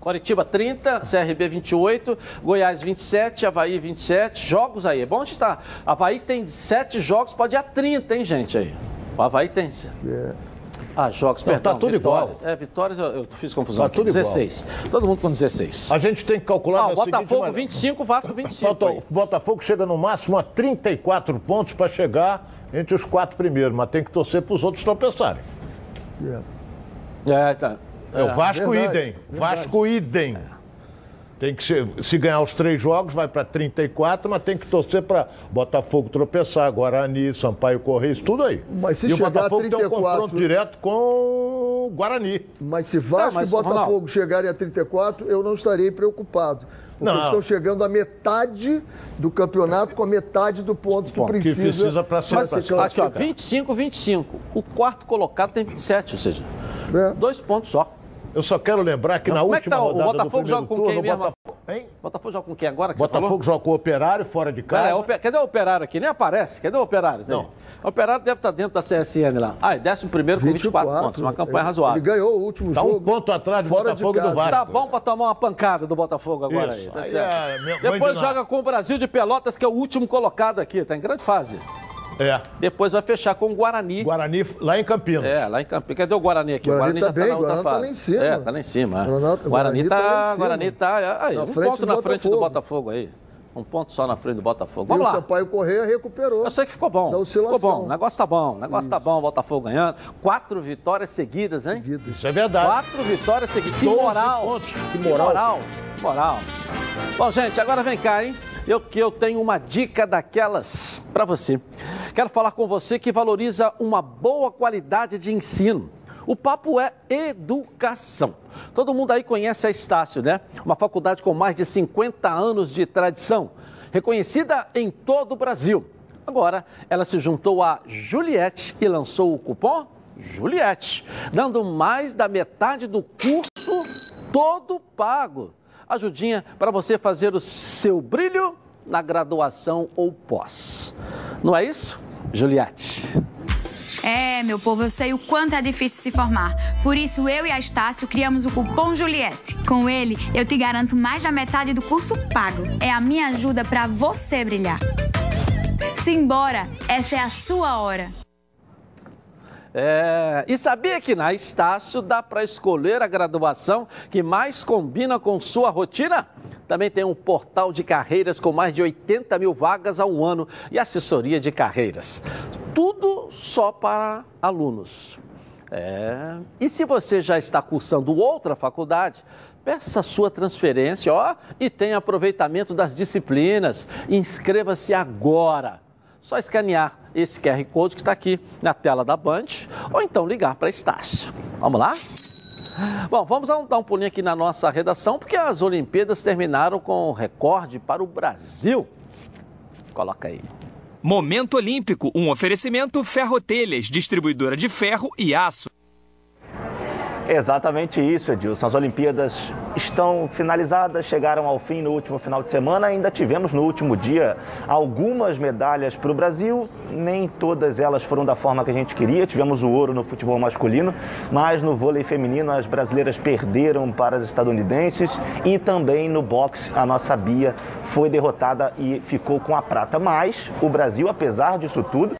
Coritiba 30, CRB 28, Goiás 27, Havaí 27. Jogos aí. É bom onde está. Havaí tem 7 jogos, pode ir a 30, hein, gente? Aí. O Havaí tem. É. Ah, jogos, Não, perdão. tá tudo igual. vitórias. É, vitórias eu, eu fiz confusão. Tá aqui. tudo igual. 16. Todo mundo com 16. A gente tem que calcular Ah, o seguinte Botafogo maneira. 25, Vasco 25. Falta, aí. o Botafogo chega no máximo a 34 pontos para chegar entre os quatro primeiros, mas tem que torcer para os outros tropeçarem. É. É, tá. É, o Vasco verdade, idem. Vasco idem. Tem que ser, se ganhar os três jogos, vai para 34, mas tem que torcer para Botafogo tropeçar, Guarani, Sampaio Correia, isso tudo aí. Mas se e o chegar a Botafogo tem um 34 confronto direto com o Guarani. Mas se Vasco mas, e Botafogo Ronaldo. chegarem a 34, eu não estarei preocupado. Porque Não. estão chegando à metade do campeonato com a metade do ponto que que precisa, precisa pra ser- pra Mas, se aqui, ó, classificar. 25, 25. O quarto colocado tem 27, ou seja, É. dois pontos só. Eu só quero lembrar que na Como é que última tá? O rodada Botafogo do joga primeiro com turno, quem o mesmo? Botafogo, hein? Botafogo joga com quem agora que você Botafogo falou? joga com o Operário fora de é, casa. ope- Cadê o operário aqui? Nem aparece. Cadê o operário? Não. O operário deve estar dentro da CSN lá. Ah, e décimo primeiro com 24 pontos. Uma campanha Ele- razoável. Ele ganhou o último Tá jogo. um ponto atrás do fora de Botafogo do casa. Vasco. Tá bom pra tomar uma pancada do Botafogo agora Isso. aí. Tá Aí é Depois de joga com o Brasil de Pelotas, que é o último colocado aqui. Tá em grande fase. É. Depois vai fechar com o Guarani. Guarani lá em Campinas. É, lá em Campinas. Cadê o Guarani aqui? Guarani o tá bem, na outra Guarani tá fase. lá em cima. É, tá lá em cima. é. Guarani- Guarani, Guarani tá, tá lá em cima. Guarani tá aí, Na um frente ponto na frente do. Botafogo aí. Um ponto só na frente do Botafogo. E Vamos o lá. Sampaio Correia recuperou. Eu sei que ficou bom. Da oscilação. Ficou bom. O negócio tá bom. O negócio tá bom. O Botafogo ganhando. Quatro vitórias seguidas, hein? Seguidas. Isso é verdade. Quatro vitórias seguidas. Que 12 moral. pontos. Que Que moral. moral. Que moral. Bom, gente, agora vem cá, hein? Eu que eu tenho uma dica daquelas para você. Quero falar com você que valoriza uma boa qualidade de ensino. O papo é educação. Todo mundo aí conhece a Estácio, né? Uma faculdade com mais de 50 anos de tradição, reconhecida em todo o Brasil. Agora, ela se juntou a Juliette e lançou o cupom Juliette, dando mais da metade do curso todo pago. Ajudinha para você fazer o seu brilho na graduação ou pós. Não é isso, Juliette? É, meu povo, eu sei o quanto é difícil se formar. Por isso, eu e a Estácio criamos o cupom Juliette. Com ele, eu te garanto mais da metade do curso pago. É a minha ajuda para você brilhar. Simbora, essa é a sua hora. É, e sabia que na Estácio dá para escolher a graduação que mais combina com sua rotina? Também tem um portal de carreiras com mais de 80 mil vagas ao ano e assessoria de carreiras. Tudo só para alunos. É, E se você já está cursando outra faculdade, peça sua transferência ó, e tenha aproveitamento das disciplinas. Inscreva-se agora. Só escanear esse QR Code que está aqui na tela da Band ou então ligar para Estácio. Vamos lá? Bom, vamos dar um, pulinho aqui na nossa redação, porque as Olimpíadas terminaram com recorde para o Brasil. Coloca aí. Momento Olímpico, um oferecimento Ferrotelhas, distribuidora de ferro e aço. Exatamente isso, Edilson. As Olimpíadas estão finalizadas, chegaram ao fim no último final de semana. Ainda tivemos no último dia algumas medalhas para o Brasil, nem todas elas foram da forma que a gente queria. Tivemos o ouro no futebol masculino, mas no vôlei feminino as brasileiras perderam para as estadunidenses e também no boxe a nossa Bia foi derrotada e ficou com a prata. Mas o Brasil, apesar disso tudo,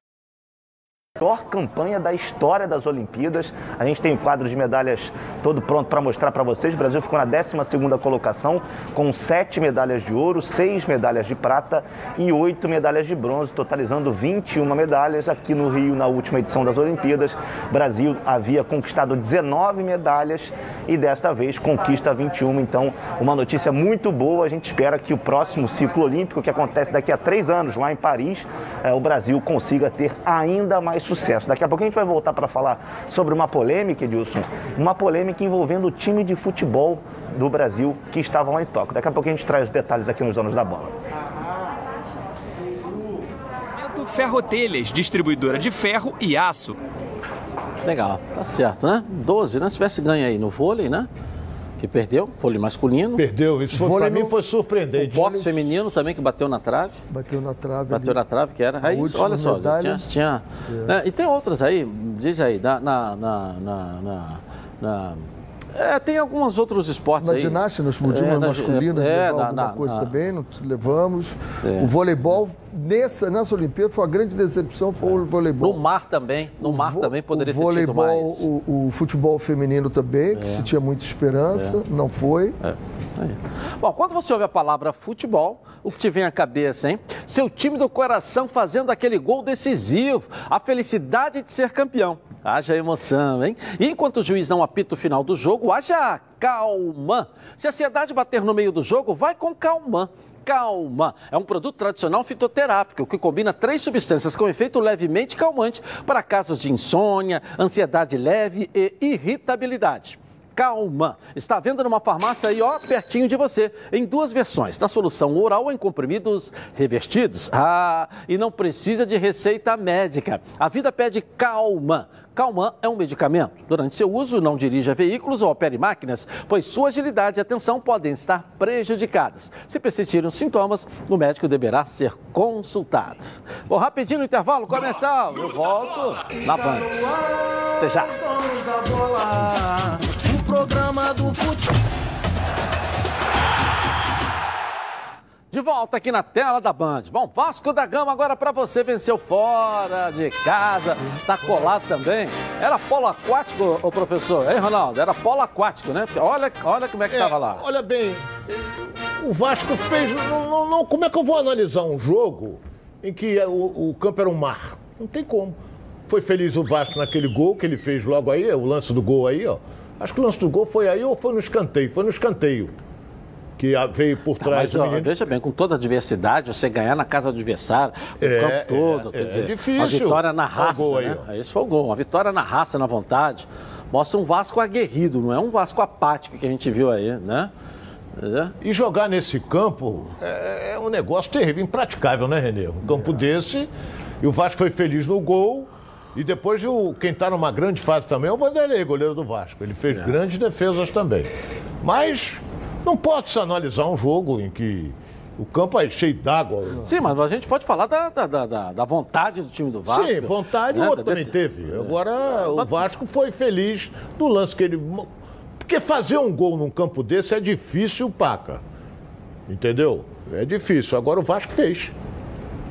melhor campanha da história das Olimpíadas. A gente tem o quadro de medalhas todo pronto para mostrar para vocês. O Brasil ficou na 12ª colocação com sete medalhas de ouro, seis medalhas de prata e oito medalhas de bronze, totalizando 21 medalhas aqui no Rio na última edição das Olimpíadas. O Brasil havia conquistado 19 medalhas e desta vez conquista 21. Então, uma notícia muito boa. A gente espera que o próximo ciclo olímpico, que acontece daqui a três anos lá em Paris, eh, o Brasil consiga ter ainda mais sucesso. Daqui a pouco a gente vai voltar para falar sobre uma polêmica, Edilson, uma polêmica envolvendo o time de futebol do Brasil que estava lá em Tóquio. Daqui a pouco a gente traz os detalhes aqui nos Donos da Bola. Ferrotelhas, distribuidora de ferro e aço. Legal, tá certo, né? 12, né? Se tivesse ganho aí no vôlei, né? Que perdeu, vôlei masculino. Perdeu, isso foi, Vôlei pra mim foi O surpreendente. boxe feminino também, que bateu na trave. Bateu na trave. Bateu ali. na trave, que era. Aí, olha só, medalha. tinha. tinha né? E tem outras aí, diz aí, na, na, na, na, na- na- É, tem alguns outros esportes Na aí. ginástica, nós podíamos É, masculina, é, levar na- alguma na- coisa na- também, não levamos. É. O voleibol, nessa, nessa Olimpíada, foi uma grande decepção, foi o voleibol. No mar também, no mar vo- também poderia o ter voleibol, mais. O, o futebol feminino também, que É. se tinha muita esperança, não foi. É. Bom, quando você ouve a palavra futebol, o que te vem à cabeça, hein? Seu time do coração fazendo aquele gol decisivo, a felicidade de ser campeão. Haja emoção, hein? E enquanto o juiz não apita o final do jogo, haja calma. Se a ansiedade bater no meio do jogo, vai com calma. Calma. É um produto tradicional fitoterápico que combina três substâncias com efeito levemente calmante para casos de insônia, ansiedade leve e irritabilidade. Calma. Está vendo numa farmácia aí, ó, pertinho de você, em duas versões, da solução oral em comprimidos revestidos. Ah, e não precisa de receita médica. A vida pede calma. Calman é um medicamento. Durante seu uso, não dirija veículos ou opere máquinas, pois sua agilidade e atenção podem estar prejudicadas. Se persistirem os sintomas, o médico deverá ser consultado. Vou rapidinho no intervalo comercial. Eu volto na Band. Até já. O programa do futebol. De volta aqui na tela da Band. Bom, Vasco da Gama agora para você venceu fora de casa, tá colado também. Era polo aquático, o professor, hein, Ronaldo? Era polo aquático, né? Olha, olha como é que É, tava lá. Olha bem, o Vasco fez. Não, não- não- como é que eu vou analisar um jogo em que o, o campo era um mar? Não tem como. Foi feliz o Vasco naquele gol que ele fez logo aí, o lance do gol aí, ó. Acho que o lance do gol foi aí ou foi no escanteio? Foi no escanteio. Que veio por trás Mas do ó, menino. veja bem, com toda a diversidade, você ganhar na casa do adversário, o É, campo é, todo, quer é dizer, difícil. uma vitória na raça, gol né? ó. Esse foi o gol, uma vitória na raça, na vontade. Mostra um Vasco aguerrido, não é um Vasco apático que a gente viu aí, né? É. E jogar nesse campo é, é um negócio terrível, impraticável, né, Renê? Um campo desse, e o Vasco foi feliz no gol. E depois o, quem está numa grande fase também é o Vanderlei, goleiro do Vasco. Ele fez grandes defesas também. Mas não pode se analisar um jogo em que o campo é cheio d'água. Sim, mas a gente pode falar da, da, da- da- vontade do time do Vasco. Sim, vontade né? o outro também teve. Agora o Mas- Vasco foi feliz do lance que ele. Porque fazer um gol num campo desse é difícil, Paca. Entendeu? É difícil. Agora o Vasco fez.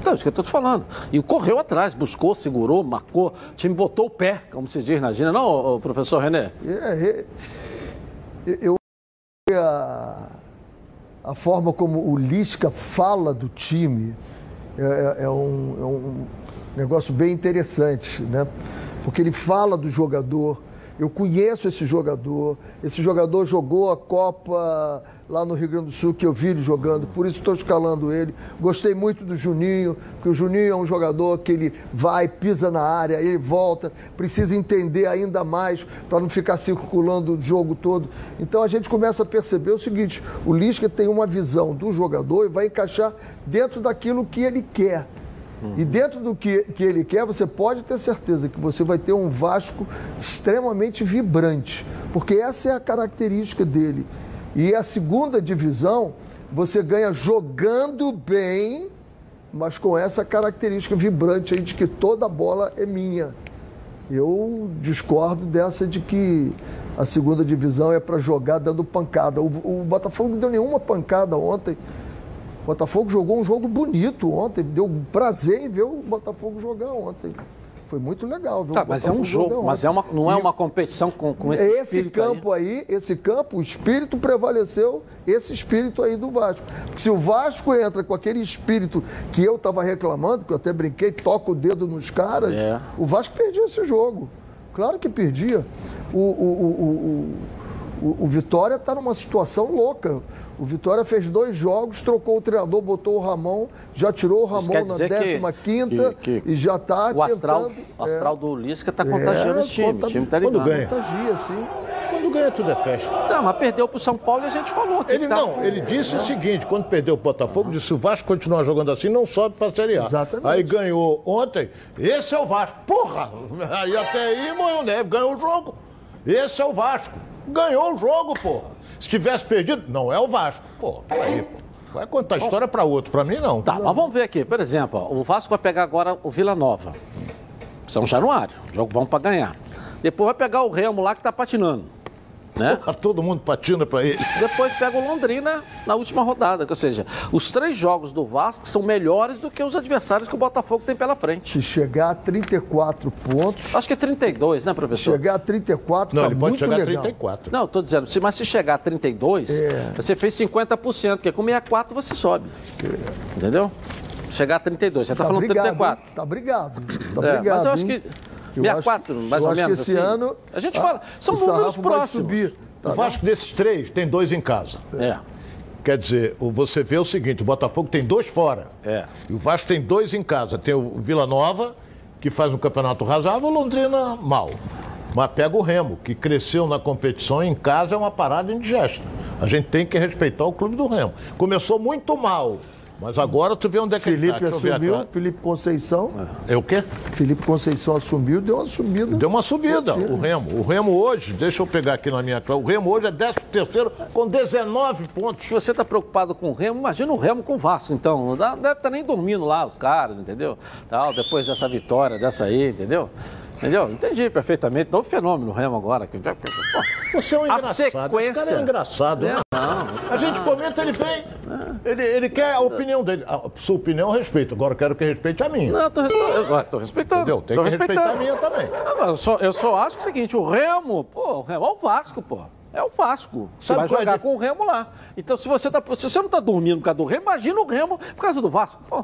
Não, isso que eu estou te falando. E correu atrás, buscou, segurou, marcou, o time botou o pé, como se diz na Gina, não, professor René? É, é, eu a, a forma como o Lisca fala do time é, é- é um, é um negócio bem interessante, né? Porque ele fala do jogador. Eu conheço esse jogador. Esse jogador jogou a Copa lá no Rio Grande do Sul, que eu vi ele jogando, por isso estou escalando ele. Gostei muito do Juninho, porque o Juninho é um jogador que ele vai, pisa na área, ele volta, precisa entender ainda mais para não ficar circulando o jogo todo. Então a gente começa a perceber o seguinte: o Lisca tem uma visão do jogador e vai encaixar dentro daquilo que ele quer. E dentro do que, que ele quer, você pode ter certeza que você vai ter um Vasco extremamente vibrante, porque essa é a característica dele. E a segunda divisão, você ganha jogando bem, mas com essa característica vibrante aí de que toda bola é minha. Eu discordo dessa de que a segunda divisão é para jogar dando pancada. O, o Botafogo não deu nenhuma pancada ontem. Botafogo jogou um jogo bonito ontem. Deu prazer em ver o Botafogo jogar ontem. Foi muito legal ver Tá, o mas é Botafogo um jogo, mas é uma, não é uma competição com, com esse, esse espírito aí. campo aí. esse campo, o espírito prevaleceu, esse espírito aí do Vasco. Porque se o Vasco entra com aquele espírito que eu estava reclamando, que eu até brinquei, toca o dedo nos caras, É. o Vasco perdia esse jogo. Claro que perdia. O, o, o, o Vitória está numa situação louca. O Vitória fez dois jogos, trocou o treinador, botou o Ramon, já tirou o Ramon na dizer que- 15 que- que e já está O astral, tentando... o astral do Lisca está É, contagiando esse time. conta- O time tá quando ligado. ganha. Contagia, sim. Quando ganha, tudo é festa. Não, mas perdeu pro São Paulo e a gente falou que Ele tá- não, ele disse o seguinte: quando perdeu o Botafogo, disse: se o Vasco continuar jogando assim, não sobe pra Série A. Exatamente. Aí ganhou ontem, esse é o Vasco. Porra! Aí até aí moeu neve, ganhou o jogo. Esse é o Vasco. Ganhou o jogo, porra. Se tivesse perdido, não é o Vasco. Pô, peraí, pô. Vai contar história pra outro, pra mim não. Tá, mas vamos ver aqui. Por exemplo, ó, o Vasco vai pegar agora o Vila Nova. São Januário. Jogo bom pra ganhar. Depois vai pegar o Remo lá que tá patinando. Né? Todo mundo patina para ele. Depois pega o Londrina na última rodada. Ou seja, os três jogos do Vasco são melhores do que os adversários que o Botafogo tem pela frente. Se chegar a 34 pontos. Acho que é 32, né, professor? Chegar a 34 Não, tá ele pode muito chegar legal. a 34. Não, tô dizendo, se- mas se chegar a 32, É. você fez 50%, porque com 64 você sobe. Entendeu? Chegar a 32, você tá, Tá falando brigado, 34. hein? Tá brigado. Tá É, brigado. mas eu acho hein? que Eu 64, acho- mais eu ou acho menos. que esse assim. ano. A gente ah, fala, são o números próximos. subir. Tá, O Vasco desses três tem dois em casa. É, Quer dizer, o- você vê o seguinte: o Botafogo tem dois fora. é. E o Vasco tem dois em casa. Tem o Vila Nova, que faz um campeonato razoável, o Londrina mal. Mas pega o Remo, que cresceu na competição em casa, é uma parada indigesta. A gente tem que respeitar o clube do Remo. Começou muito mal, mas agora tu vê onde é que ele Felipe tá. Assumiu, atrás. Felipe Conceição. É o quê? Felipe Conceição assumiu, deu uma subida. Deu uma subida, o Remo. O Remo hoje, deixa eu pegar aqui na minha classe, o Remo hoje é 13 terceiro com 19 pontos. Se você está preocupado com o Remo, imagina o Remo com o Vasco, então. Não dá- deve estar nem dormindo lá, os caras, entendeu? Tal, depois dessa vitória, dessa aí, entendeu? Entendeu? Entendi perfeitamente. Novo fenômeno Remo agora. que- Você é um A engraçado. Esse sequência- cara é engraçado, né? Não, A gente comenta, ele vem. Ele, ele quer a opinião dele. A sua opinião eu respeito. Agora eu quero que respeite a minha. não, eu tô, eu, eu tô respeitando. Entendeu? Tem tô que respeitar a minha também. Não, mas eu, só, eu só acho o seguinte, o Remo, pô, o Remo é o Vasco, pô. É o Vasco. Você Sabe vai é a jogar dif- com o Remo lá. Então, se você, tá, se você não tá dormindo por causa do Remo, imagina o Remo por causa do Vasco. Pô,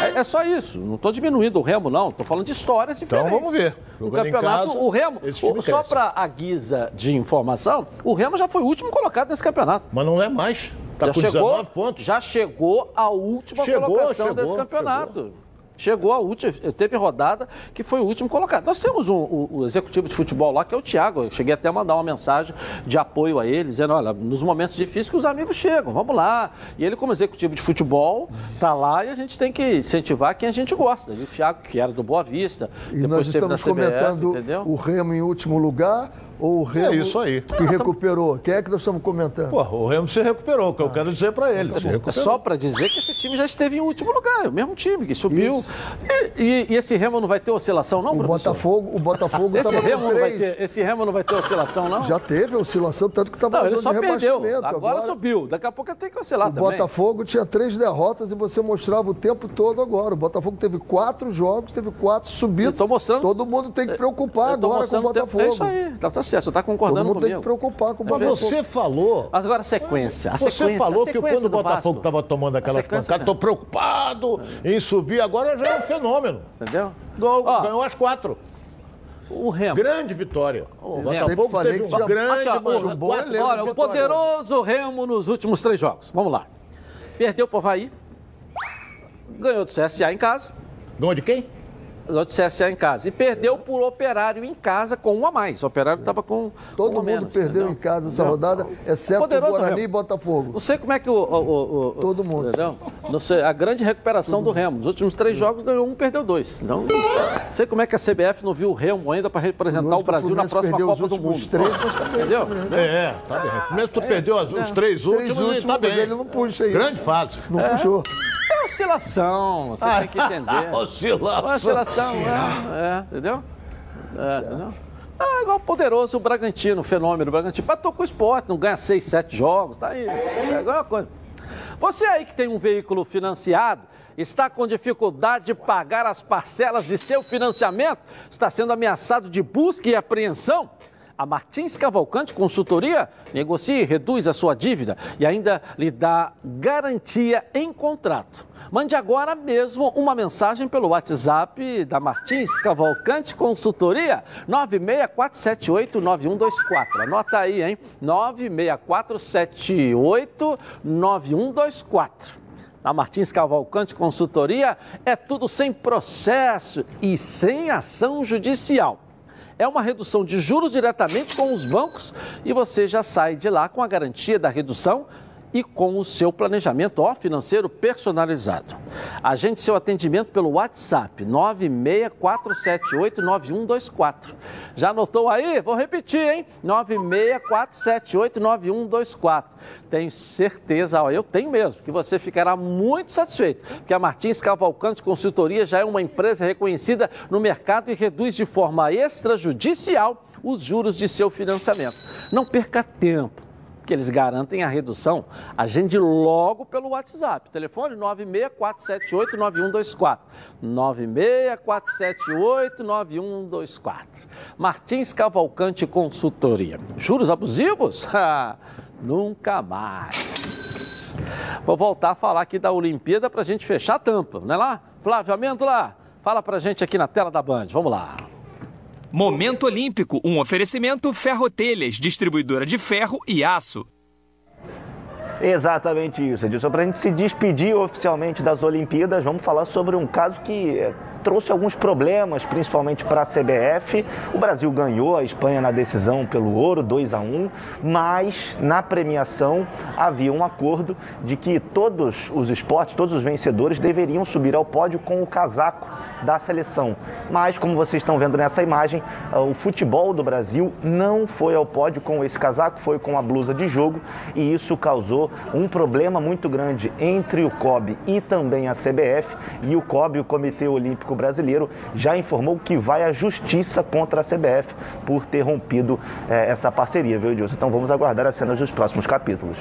é, é só isso. Não tô diminuindo o Remo, não. Tô falando de histórias Então diferentes. vamos ver. Jogando em campeonato, casa, o Remo, o- só para a guisa de informação, o Remo já foi o último colocado nesse campeonato. Mas não é mais. Tá já com chegou, 19 pontos. Já chegou a última Chegou, colocação chegou, desse campeonato. Chegou a última, teve rodada que foi o último colocado. Nós temos um, o, o executivo de futebol lá, que é o Thiago. Eu cheguei até a mandar uma mensagem de apoio a ele, dizendo, olha, nos momentos difíceis que os amigos chegam, vamos lá. E ele, como executivo de futebol, está lá e a gente tem que incentivar quem a gente gosta. E o Thiago, que era do Boa Vista, E nós estamos CBF, comentando entendeu? o Remo em último lugar ou o Remo isso aí. que recuperou? Quem é que nós estamos comentando? Pô, o Remo se recuperou, o que eu quero dizer pra ele. se É recuperou. só para dizer que esse time já esteve em último lugar, é o mesmo time que subiu. E, e- e esse Remo não vai ter oscilação, não, o professor? Botafogo, o Botafogo Esse estava Remo, com não vai três. ter, esse Remo não vai ter oscilação, não? Já teve oscilação, tanto que estava na zona de perdeu. rebaixamento. Agora, subiu. Daqui a pouco tem que oscilar O também. Botafogo tinha três derrotas e você mostrava o tempo todo agora. O Botafogo teve quatro jogos, teve quatro tô mostrando- Todo mundo tem que preocupar agora com o tempo- Botafogo. É isso aí. Tá, tá certo, você tá Todo concordando mundo tem que comigo. preocupar com o Mas Botafogo. você falou. Mas agora a sequência. A Você sequência, falou a que quando o Botafogo estava tomando aquelas sequência pancadas, tô preocupado em subir, agora já é um fenômeno. Entendeu? Ganhou, Ó. ganhou as quatro. O Remo. Grande vitória. O Botafogo falei teve tinha- grande, Aqui, mas o- bom quatro-. Olha, o poderoso Remo nos últimos três jogos. Vamos lá. Perdeu pro Havaí. Ganhou do CSA em casa. Ganhou de quem? CSA em casa. E perdeu por Operário em casa com um a mais. O Operário estava com Todo um mundo menos, perdeu entendeu? em casa essa rodada, exceto o Guarani Remo. e Botafogo. Não sei como é que o. o- o- o- Todo mundo. Entendeu? Não sei, a grande recuperação do Remo. Nos últimos três jogos ganhou um, perdeu dois. Então, não sei como é que a CBF não viu o Remo ainda para representar o Brasil na próxima perdeu os Copa do últimos Mundo. três, mas também, Entendeu? É, tá bem. Mesmo tu perdeu as- os três últimos, Três e últimos, tá bem. ele não puxa isso. Grande fase. Não puxou. É oscilação, você tem que entender. Oscilação. É oscilação, é, é, entendeu? É, entendeu? Ah, igual o poderoso o Bragantino, o fenômeno. O Bragantino empatou com o esporte, não ganha seis, sete jogos, tá aí. É igual coisa. Você aí que tem um veículo financiado, está com dificuldade de pagar as parcelas de seu financiamento, está sendo ameaçado de busca e apreensão? A Martins Cavalcante Consultoria negocia e reduz a sua dívida e ainda lhe dá garantia em contrato. Mande agora mesmo uma mensagem pelo WhatsApp da Martins Cavalcante Consultoria 964789124. Anota aí, hein? 964789124. A Martins Cavalcante Consultoria é tudo sem processo e sem ação judicial. É uma redução de juros diretamente com os bancos e você já sai de lá com a garantia da redução e com o seu planejamento ó, financeiro personalizado. Agende seu atendimento pelo WhatsApp 964789124. Já anotou aí? Vou repetir, hein? 964789124. Tenho certeza, ó, eu tenho mesmo, que você ficará muito satisfeito, porque a Martins Cavalcante Consultoria já é uma empresa reconhecida no mercado e reduz de forma extrajudicial os juros de seu financiamento. Não perca tempo que eles garantem a redução, agende logo pelo WhatsApp. Telefone 964789124. 964789124. Martins Cavalcante Consultoria. Juros abusivos? Nunca mais. Vou voltar a falar aqui da Olimpíada para a gente fechar a tampa, não é lá? Flávio Amêndola, fala para gente aqui na tela da Band. Vamos lá. Momento Olímpico, um oferecimento Ferrotelhas, distribuidora de ferro e aço. Exatamente isso, Edilson. Para a gente se despedir oficialmente das Olimpíadas, vamos falar sobre um caso que eh, trouxe alguns problemas, principalmente para a CBF. O Brasil ganhou a Espanha na decisão pelo ouro, 2 a 1 mas na premiação havia um acordo de que todos os esportes, todos os vencedores deveriam subir ao pódio com o casaco da seleção. Mas, como vocês estão vendo nessa imagem, ah, o futebol do Brasil não foi ao pódio com esse casaco, foi com a blusa de jogo e isso causou um problema muito grande entre o COB e também a CBF. E o COB, o Comitê Olímpico Brasileiro, já informou que vai à justiça contra a CBF por ter rompido eh, essa parceria, viu, Edilson? Então vamos aguardar as cenas dos próximos capítulos.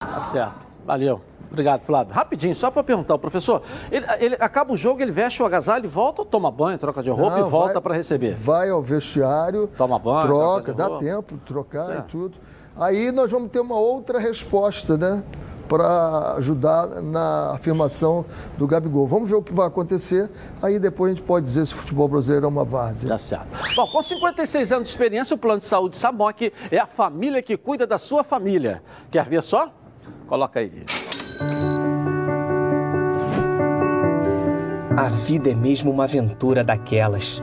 Tá certo. Valeu. Obrigado, Flávio. Rapidinho, só para perguntar, o professor, ele, ele, acaba o jogo, ele veste o agasalho, volta ou toma banho, troca de roupa Não, e volta para receber? Vai ao vestiário, toma banho, troca, troca dá tempo de trocar é. e tudo. Aí nós vamos ter uma outra resposta, né? Para ajudar na afirmação do Gabigol. Vamos ver o que vai acontecer. Aí depois a gente pode dizer se o futebol brasileiro é uma várzea. Tá certo. Bom, com 56 anos de experiência, o Plano de Saúde Samok é a família que cuida da sua família. Quer ver só? Coloca aí. A vida é mesmo uma aventura daquelas.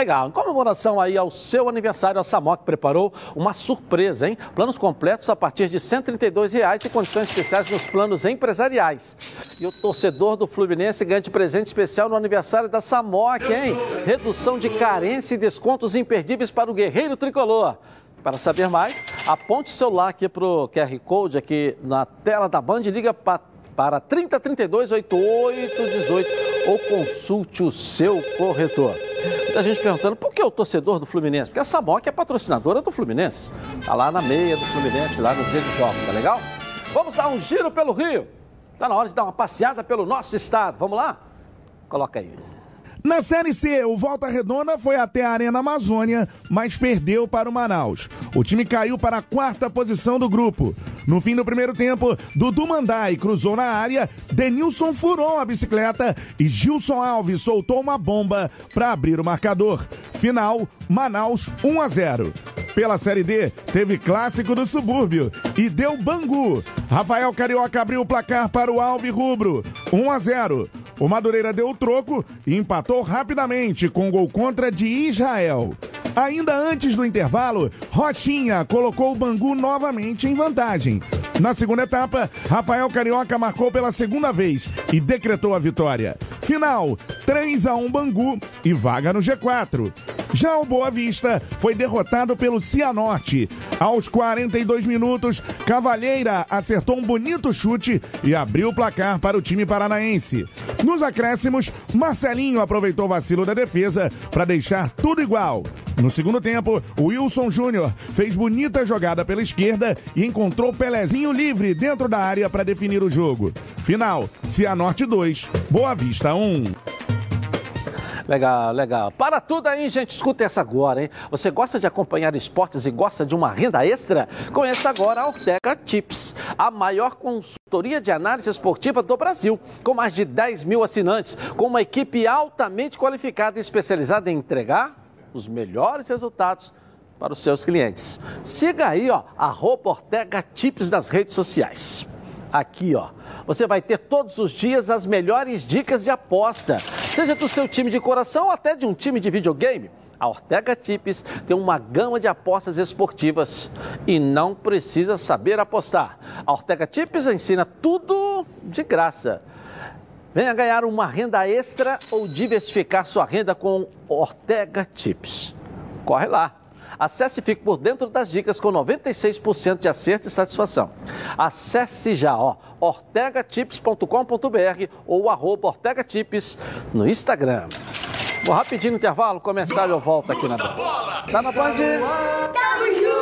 Legal. Em comemoração aí ao seu aniversário, a Samok preparou uma surpresa, hein? Planos completos a partir de 132 reais e condições especiais nos planos empresariais. E o torcedor do Fluminense ganha de presente especial no aniversário da Samok, hein? Redução de carência e descontos imperdíveis para o guerreiro tricolor. Para saber mais, aponte o celular aqui para o QR Code aqui na tela da Band e liga para para 3032 8818 ou consulte o seu corretor. Muita gente perguntando por que o torcedor do Fluminense? Porque a Samok é patrocinadora do Fluminense. Está lá na meia do Fluminense, lá no dia de jogos, tá legal? Vamos dar um giro pelo Rio. Está na hora de dar uma passeada pelo nosso estado. Vamos lá? Coloca aí. Na Série C, o Volta Redonda foi até a Arena Amazônia, mas perdeu para o Manaus. O time caiu para a quarta posição do grupo. No fim do primeiro tempo, Dudu Mandai cruzou na área, Denilson furou a bicicleta e Gilson Alves soltou uma bomba para abrir o marcador. Final, Manaus 1 a 0. Pela Série D, teve clássico do subúrbio e deu Bangu. Rafael Carioca abriu o placar para o Alvi Rubro, 1 a 0. O Madureira deu o troco e empatou rapidamente com gol contra de Israel. Ainda antes do intervalo, Rochinha colocou o Bangu novamente em vantagem. Na segunda etapa, Rafael Carioca marcou pela segunda vez e decretou a vitória. Final: 3 a 1 Bangu e vaga no G4. Já o Boa Vista foi derrotado pelo Cianorte. Aos 42 minutos, Cavalheira acertou um bonito chute e abriu o placar para o time paranaense. Nos acréscimos, Marcelinho aproveitou o vacilo da defesa para deixar tudo igual. No segundo tempo, Wilson Júnior fez bonita jogada pela esquerda e encontrou Pelezinho livre dentro da área para definir o jogo. Final: Cianorte 2, Boa Vista 1. Legal, legal. Para tudo aí, gente, escuta essa agora, hein? Você gosta de acompanhar esportes e gosta de uma renda extra? Conheça agora a Ortega Tips, a maior consultoria de análise esportiva do Brasil, com mais de 10 mil assinantes, com uma equipe altamente qualificada e especializada em entregar os melhores resultados para os seus clientes. Siga aí, ó, arroba Ortega Tips nas redes sociais. Aqui, ó, você vai ter todos os dias as melhores dicas de aposta, seja do seu time de coração ou até de um time de videogame. A Ortega Tips tem uma gama de apostas esportivas e não precisa saber apostar. A Ortega Tips ensina tudo de graça. Venha ganhar uma renda extra ou diversificar sua renda com Ortega Tips. Corre lá. Acesse e fique por dentro das dicas com 96% de acerto e satisfação. Acesse já, ó, ortegatips.com.br ou arroba ortegatips no Instagram. Vou rapidinho no intervalo, começar e eu volto aqui na. Tá na Band? Tamo junto!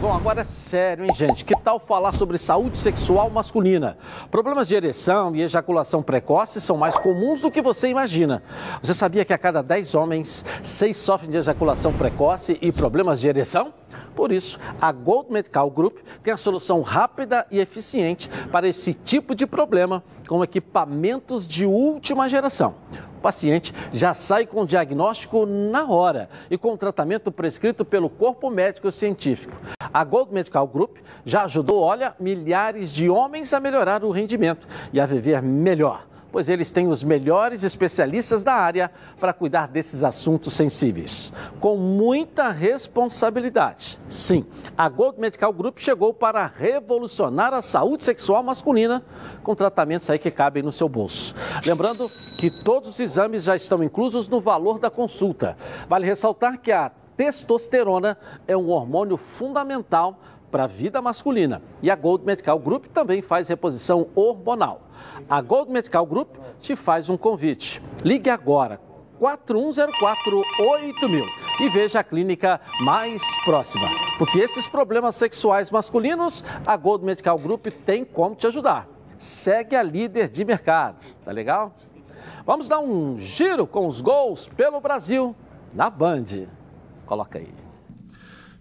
Bom, agora é sério, hein, gente? Que tal falar sobre saúde sexual masculina? Problemas de ereção e ejaculação precoce são mais comuns do que você imagina. Você sabia que a cada 10 homens, 6 sofrem de ejaculação precoce e problemas de ereção? Por isso, a Gold Medical Group tem a solução rápida e eficiente para esse tipo de problema com equipamentos de última geração. O paciente já sai com o diagnóstico na hora e com o tratamento prescrito pelo corpo médico científico. A Gold Medical Group já ajudou, olha, milhares de homens a melhorar o rendimento e a viver melhor pois eles têm os melhores especialistas da área para cuidar desses assuntos sensíveis. Com muita responsabilidade. Sim, a Gold Medical Group chegou para revolucionar a saúde sexual masculina com tratamentos aí que cabem no seu bolso. Lembrando que todos os exames já estão inclusos no valor da consulta. Vale ressaltar que a testosterona é um hormônio fundamental para a vida masculina. E a Gold Medical Group também faz reposição hormonal. A Gold Medical Group te faz um convite. Ligue agora, 4104-8000 e veja a clínica mais próxima. Porque esses problemas sexuais masculinos, a Gold Medical Group tem como te ajudar. Segue a líder de mercado, tá legal? Vamos dar um giro com os gols pelo Brasil na Band. Coloca aí.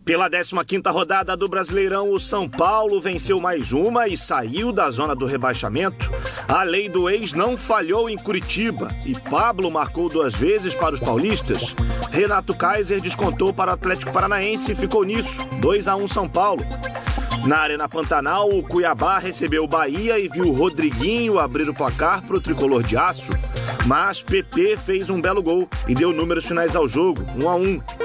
Pela 15ª rodada do Brasileirão, o São Paulo venceu mais uma e saiu da zona do rebaixamento. A lei do ex não falhou em Curitiba e Pablo marcou duas vezes para os paulistas. Renato Kaiser descontou para o Atlético Paranaense e ficou nisso, 2 a 1 São Paulo. Na Arena Pantanal, o Cuiabá recebeu o Bahia e viu Rodriguinho abrir o placar para o tricolor de aço. Mas PP fez um belo gol e deu números finais ao jogo, 1 a 1.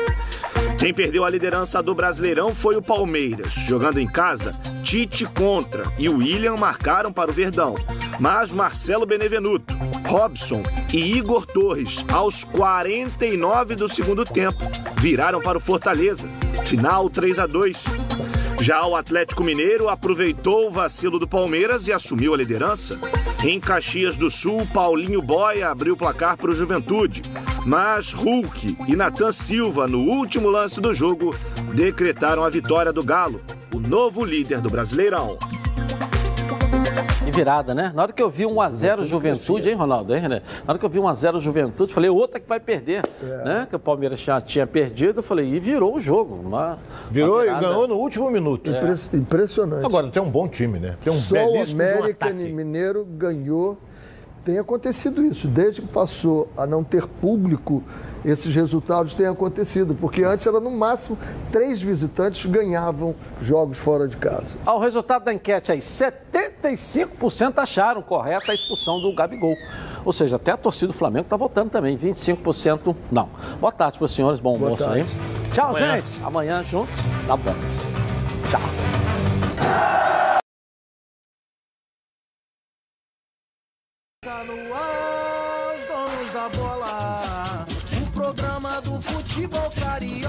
Quem perdeu a liderança do Brasileirão foi o Palmeiras. Jogando em casa, Tite contra e William marcaram para o Verdão. Mas Marcelo Benevenuto, Robson e Igor Torres, aos 49 do segundo tempo, viraram para o Fortaleza. Final 3 a 2. Já o Atlético Mineiro aproveitou o vacilo do Palmeiras e assumiu a liderança. Em Caxias do Sul, Paulinho Boia abriu o placar para o Juventude. Mas Hulk e Natan Silva, no último lance do jogo, decretaram a vitória do Galo, o novo líder do Brasileirão. Que virada, né? Na hora que eu vi 1x0 Juventude, hein, Ronaldo? Hein, René? Na hora que eu vi 1x0 Juventude, falei, outra que vai perder. É. Né? Que o Palmeiras já tinha perdido, eu falei, e virou o jogo. Uma, virou uma e ganhou no último minuto. É. Impressionante. Agora tem um bom time, né? Tem um Só o América Mineiro ganhou tem acontecido isso. Desde que passou a não ter público, esses resultados têm acontecido. Porque antes era no máximo três visitantes ganhavam jogos fora de casa. Ao resultado da enquete aí, 75% acharam correta a expulsão do Gabigol. Ou seja, até a torcida do Flamengo está votando também, 25% não. Boa tarde para os senhores, bom almoço aí. Tchau, Amanhã. gente. Amanhã juntos na Band. Tchau. Tá